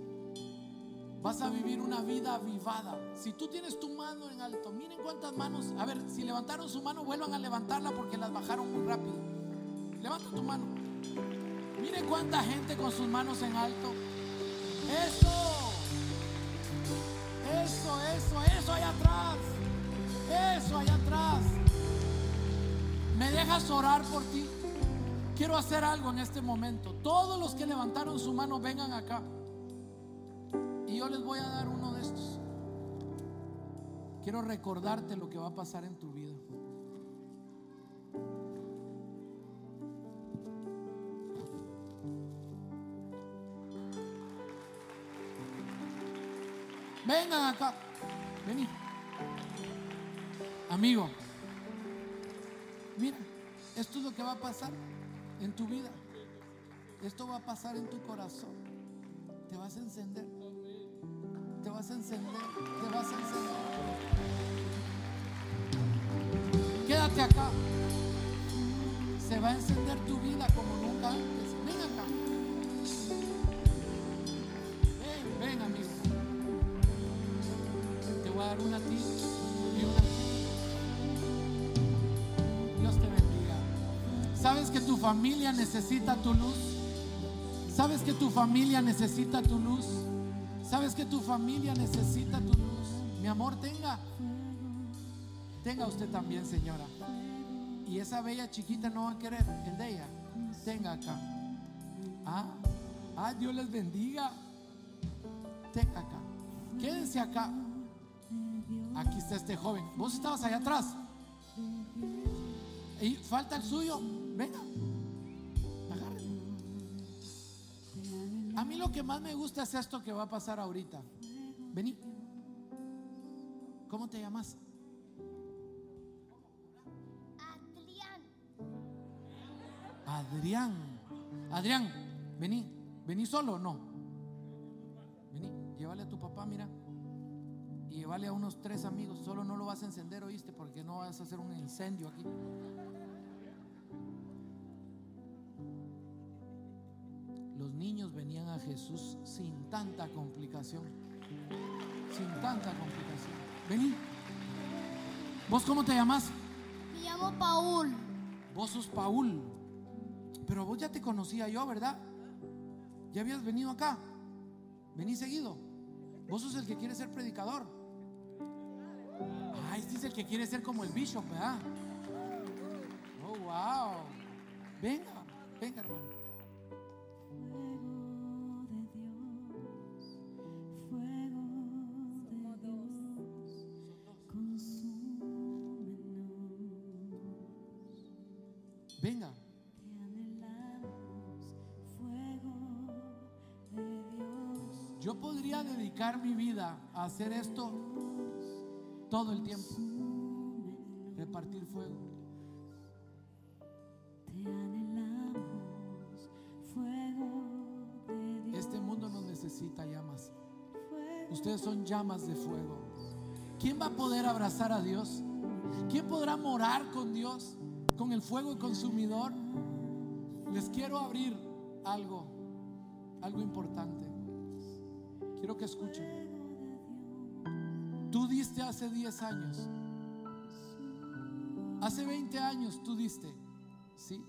Vas a vivir una vida avivada. Si tú tienes tu mano en alto, miren cuántas manos. A ver, si levantaron su mano, vuelvan a levantarla porque las bajaron muy rápido. Levanta tu mano. Miren cuánta gente con sus manos en alto. Eso. Eso, eso, eso allá atrás. Eso allá atrás. ¿Me dejas orar por ti? Quiero hacer algo en este momento. Todos los que levantaron su mano, vengan acá. Y yo les voy a dar uno de estos. Quiero recordarte lo que va a pasar en tu vida. Vengan acá. Vení. Amigo. Mira, esto es lo que va a pasar en tu vida. Esto va a pasar en tu corazón. Te vas a encender. Te vas a encender. Te vas a encender. Quédate acá. Se va a encender tu vida como nunca una a ti y una a ti. Dios te bendiga. ¿Sabes que tu familia necesita tu luz? ¿Sabes que tu familia necesita tu luz? ¿Sabes que tu familia necesita tu luz? Mi amor, tenga. Tenga usted también, señora. Y esa bella chiquita no va a querer el de ella. Tenga acá. Ah, ah, Dios les bendiga. Tenga acá. Quédense acá. Aquí está este joven. Vos estabas allá atrás. Y falta el suyo. Venga. Agárrenlo. A mí lo que más me gusta es esto que va a pasar ahorita. Vení. ¿Cómo te llamas? Adrián, Adrián. Adrián, vení. ¿Vení solo o no? Vení, llévale a tu papá, mira. Y llévale a unos tres amigos. Solo no lo vas a encender, oíste, porque no vas a hacer un incendio aquí. Los niños venían a Jesús sin tanta complicación. Sin tanta complicación. Vení. ¿Vos cómo te llamas? me llamo Paul. Vos sos Paul. Pero vos ya te conocía yo, ¿verdad? Ya habías venido acá. Vení seguido. Vos sos el que quiere ser predicador. Ah, este es el que quiere ser como el bishop, ¿verdad? Oh, wow. Venga, venga, hermano. Fuego de Dios, Venga. fuego de Dios, Yo podría dedicar mi vida a hacer esto todo el tiempo. Repartir fuego. Este mundo no necesita llamas. Ustedes son llamas de fuego. ¿Quién va a poder abrazar a Dios? ¿Quién podrá morar con Dios? Con el fuego consumidor. Les quiero abrir algo, algo importante. Quiero que escuchen. Tú diste hace 10 años. Hace 20 años tú diste. Sí.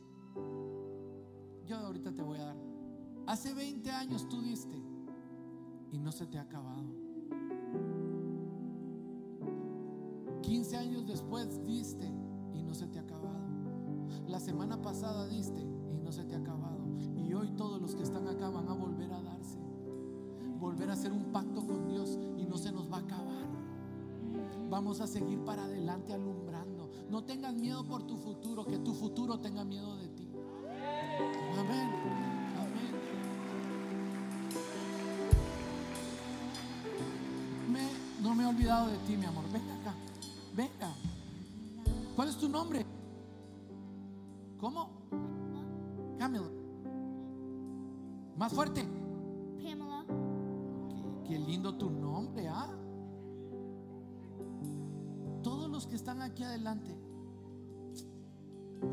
Yo ahorita te voy a dar. Hace 20 años tú diste y no se te ha acabado. 15 años después diste y no se te ha acabado. La semana pasada diste Vamos a seguir para adelante alumbrando. No tengas miedo por tu futuro, que tu futuro tenga miedo de ti. Amén. Amén. Me- he olvidado de ti, mi amor. Venga acá. Venga. ¿Cuál es tu nombre? ¿Cómo? Camila. Más fuerte. Aquí adelante,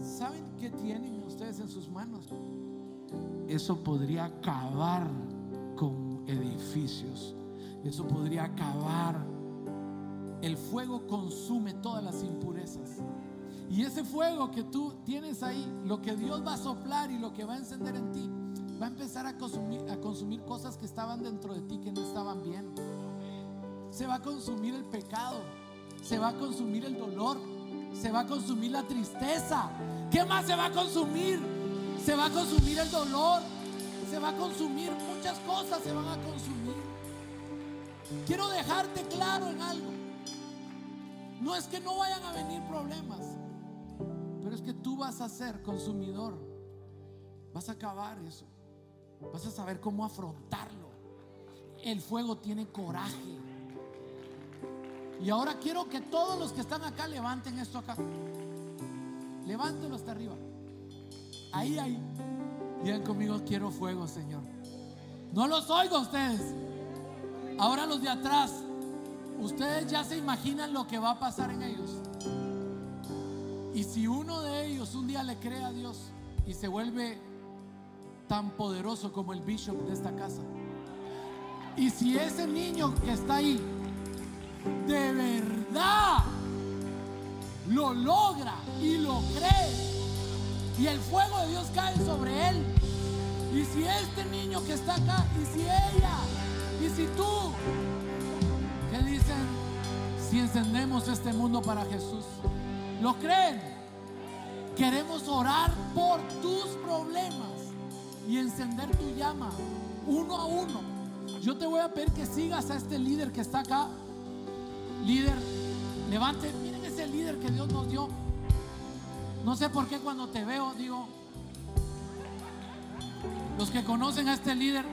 ¿saben qué tienen ustedes en sus manos? Eso podría acabar con edificios. Eso podría acabar. El fuego consume todas las impurezas. Y ese fuego que tú tienes ahí, lo que Dios va a soplar y lo que va a encender en ti, va a empezar a consumir, a consumir cosas que estaban dentro de ti que no estaban bien. Se va a consumir el pecado, se va a consumir el dolor, se va a consumir la tristeza. ¿Qué más se va a consumir? Se va a consumir el dolor, se va a consumir muchas cosas, se van a consumir. Quiero dejarte claro en algo. No es que no vayan a venir problemas, pero es que tú vas a ser consumidor. Vas a acabar eso. Vas a saber cómo afrontarlo. El fuego tiene coraje. Y ahora quiero que todos los que están acá levanten esto acá. Levántenlo hasta arriba. Ahí, ahí. Digan conmigo, quiero fuego, Señor. No los oigo ustedes. Ahora los de atrás. Ustedes ya se imaginan lo que va a pasar en ellos. Y si uno de ellos un día le cree a Dios y se vuelve tan poderoso como el bishop de esta casa. Y si ese niño que está ahí de verdad lo logra y lo cree y el fuego de Dios cae sobre él. Y si este niño que está acá, y si ella, y si tú, ¿qué dicen? Si encendemos este mundo para Jesús, ¿lo creen? Queremos orar por tus problemas y encender tu llama uno a uno. Yo te voy a pedir que sigas a este líder que está acá. Líder, levante, miren ese líder que Dios nos dio. No sé por qué cuando te veo digo, los que conocen a este líder,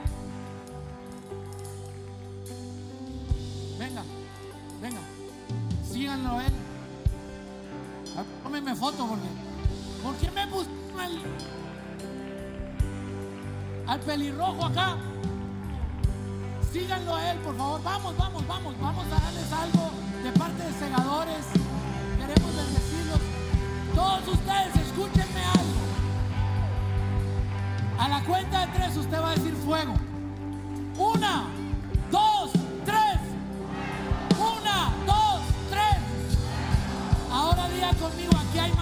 venga, venga, síganlo a él. Tómenme foto porque, ¿por qué me pusieron al, al pelirrojo acá? Síganlo a Él, por favor. Vamos, vamos, vamos. Vamos a darles algo de parte de segadores. Queremos bendecirlos. Todos ustedes, escúchenme algo. A la cuenta de tres usted va a decir fuego. Una, dos, tres. Una, dos, tres. Ahora diga conmigo, aquí hay más.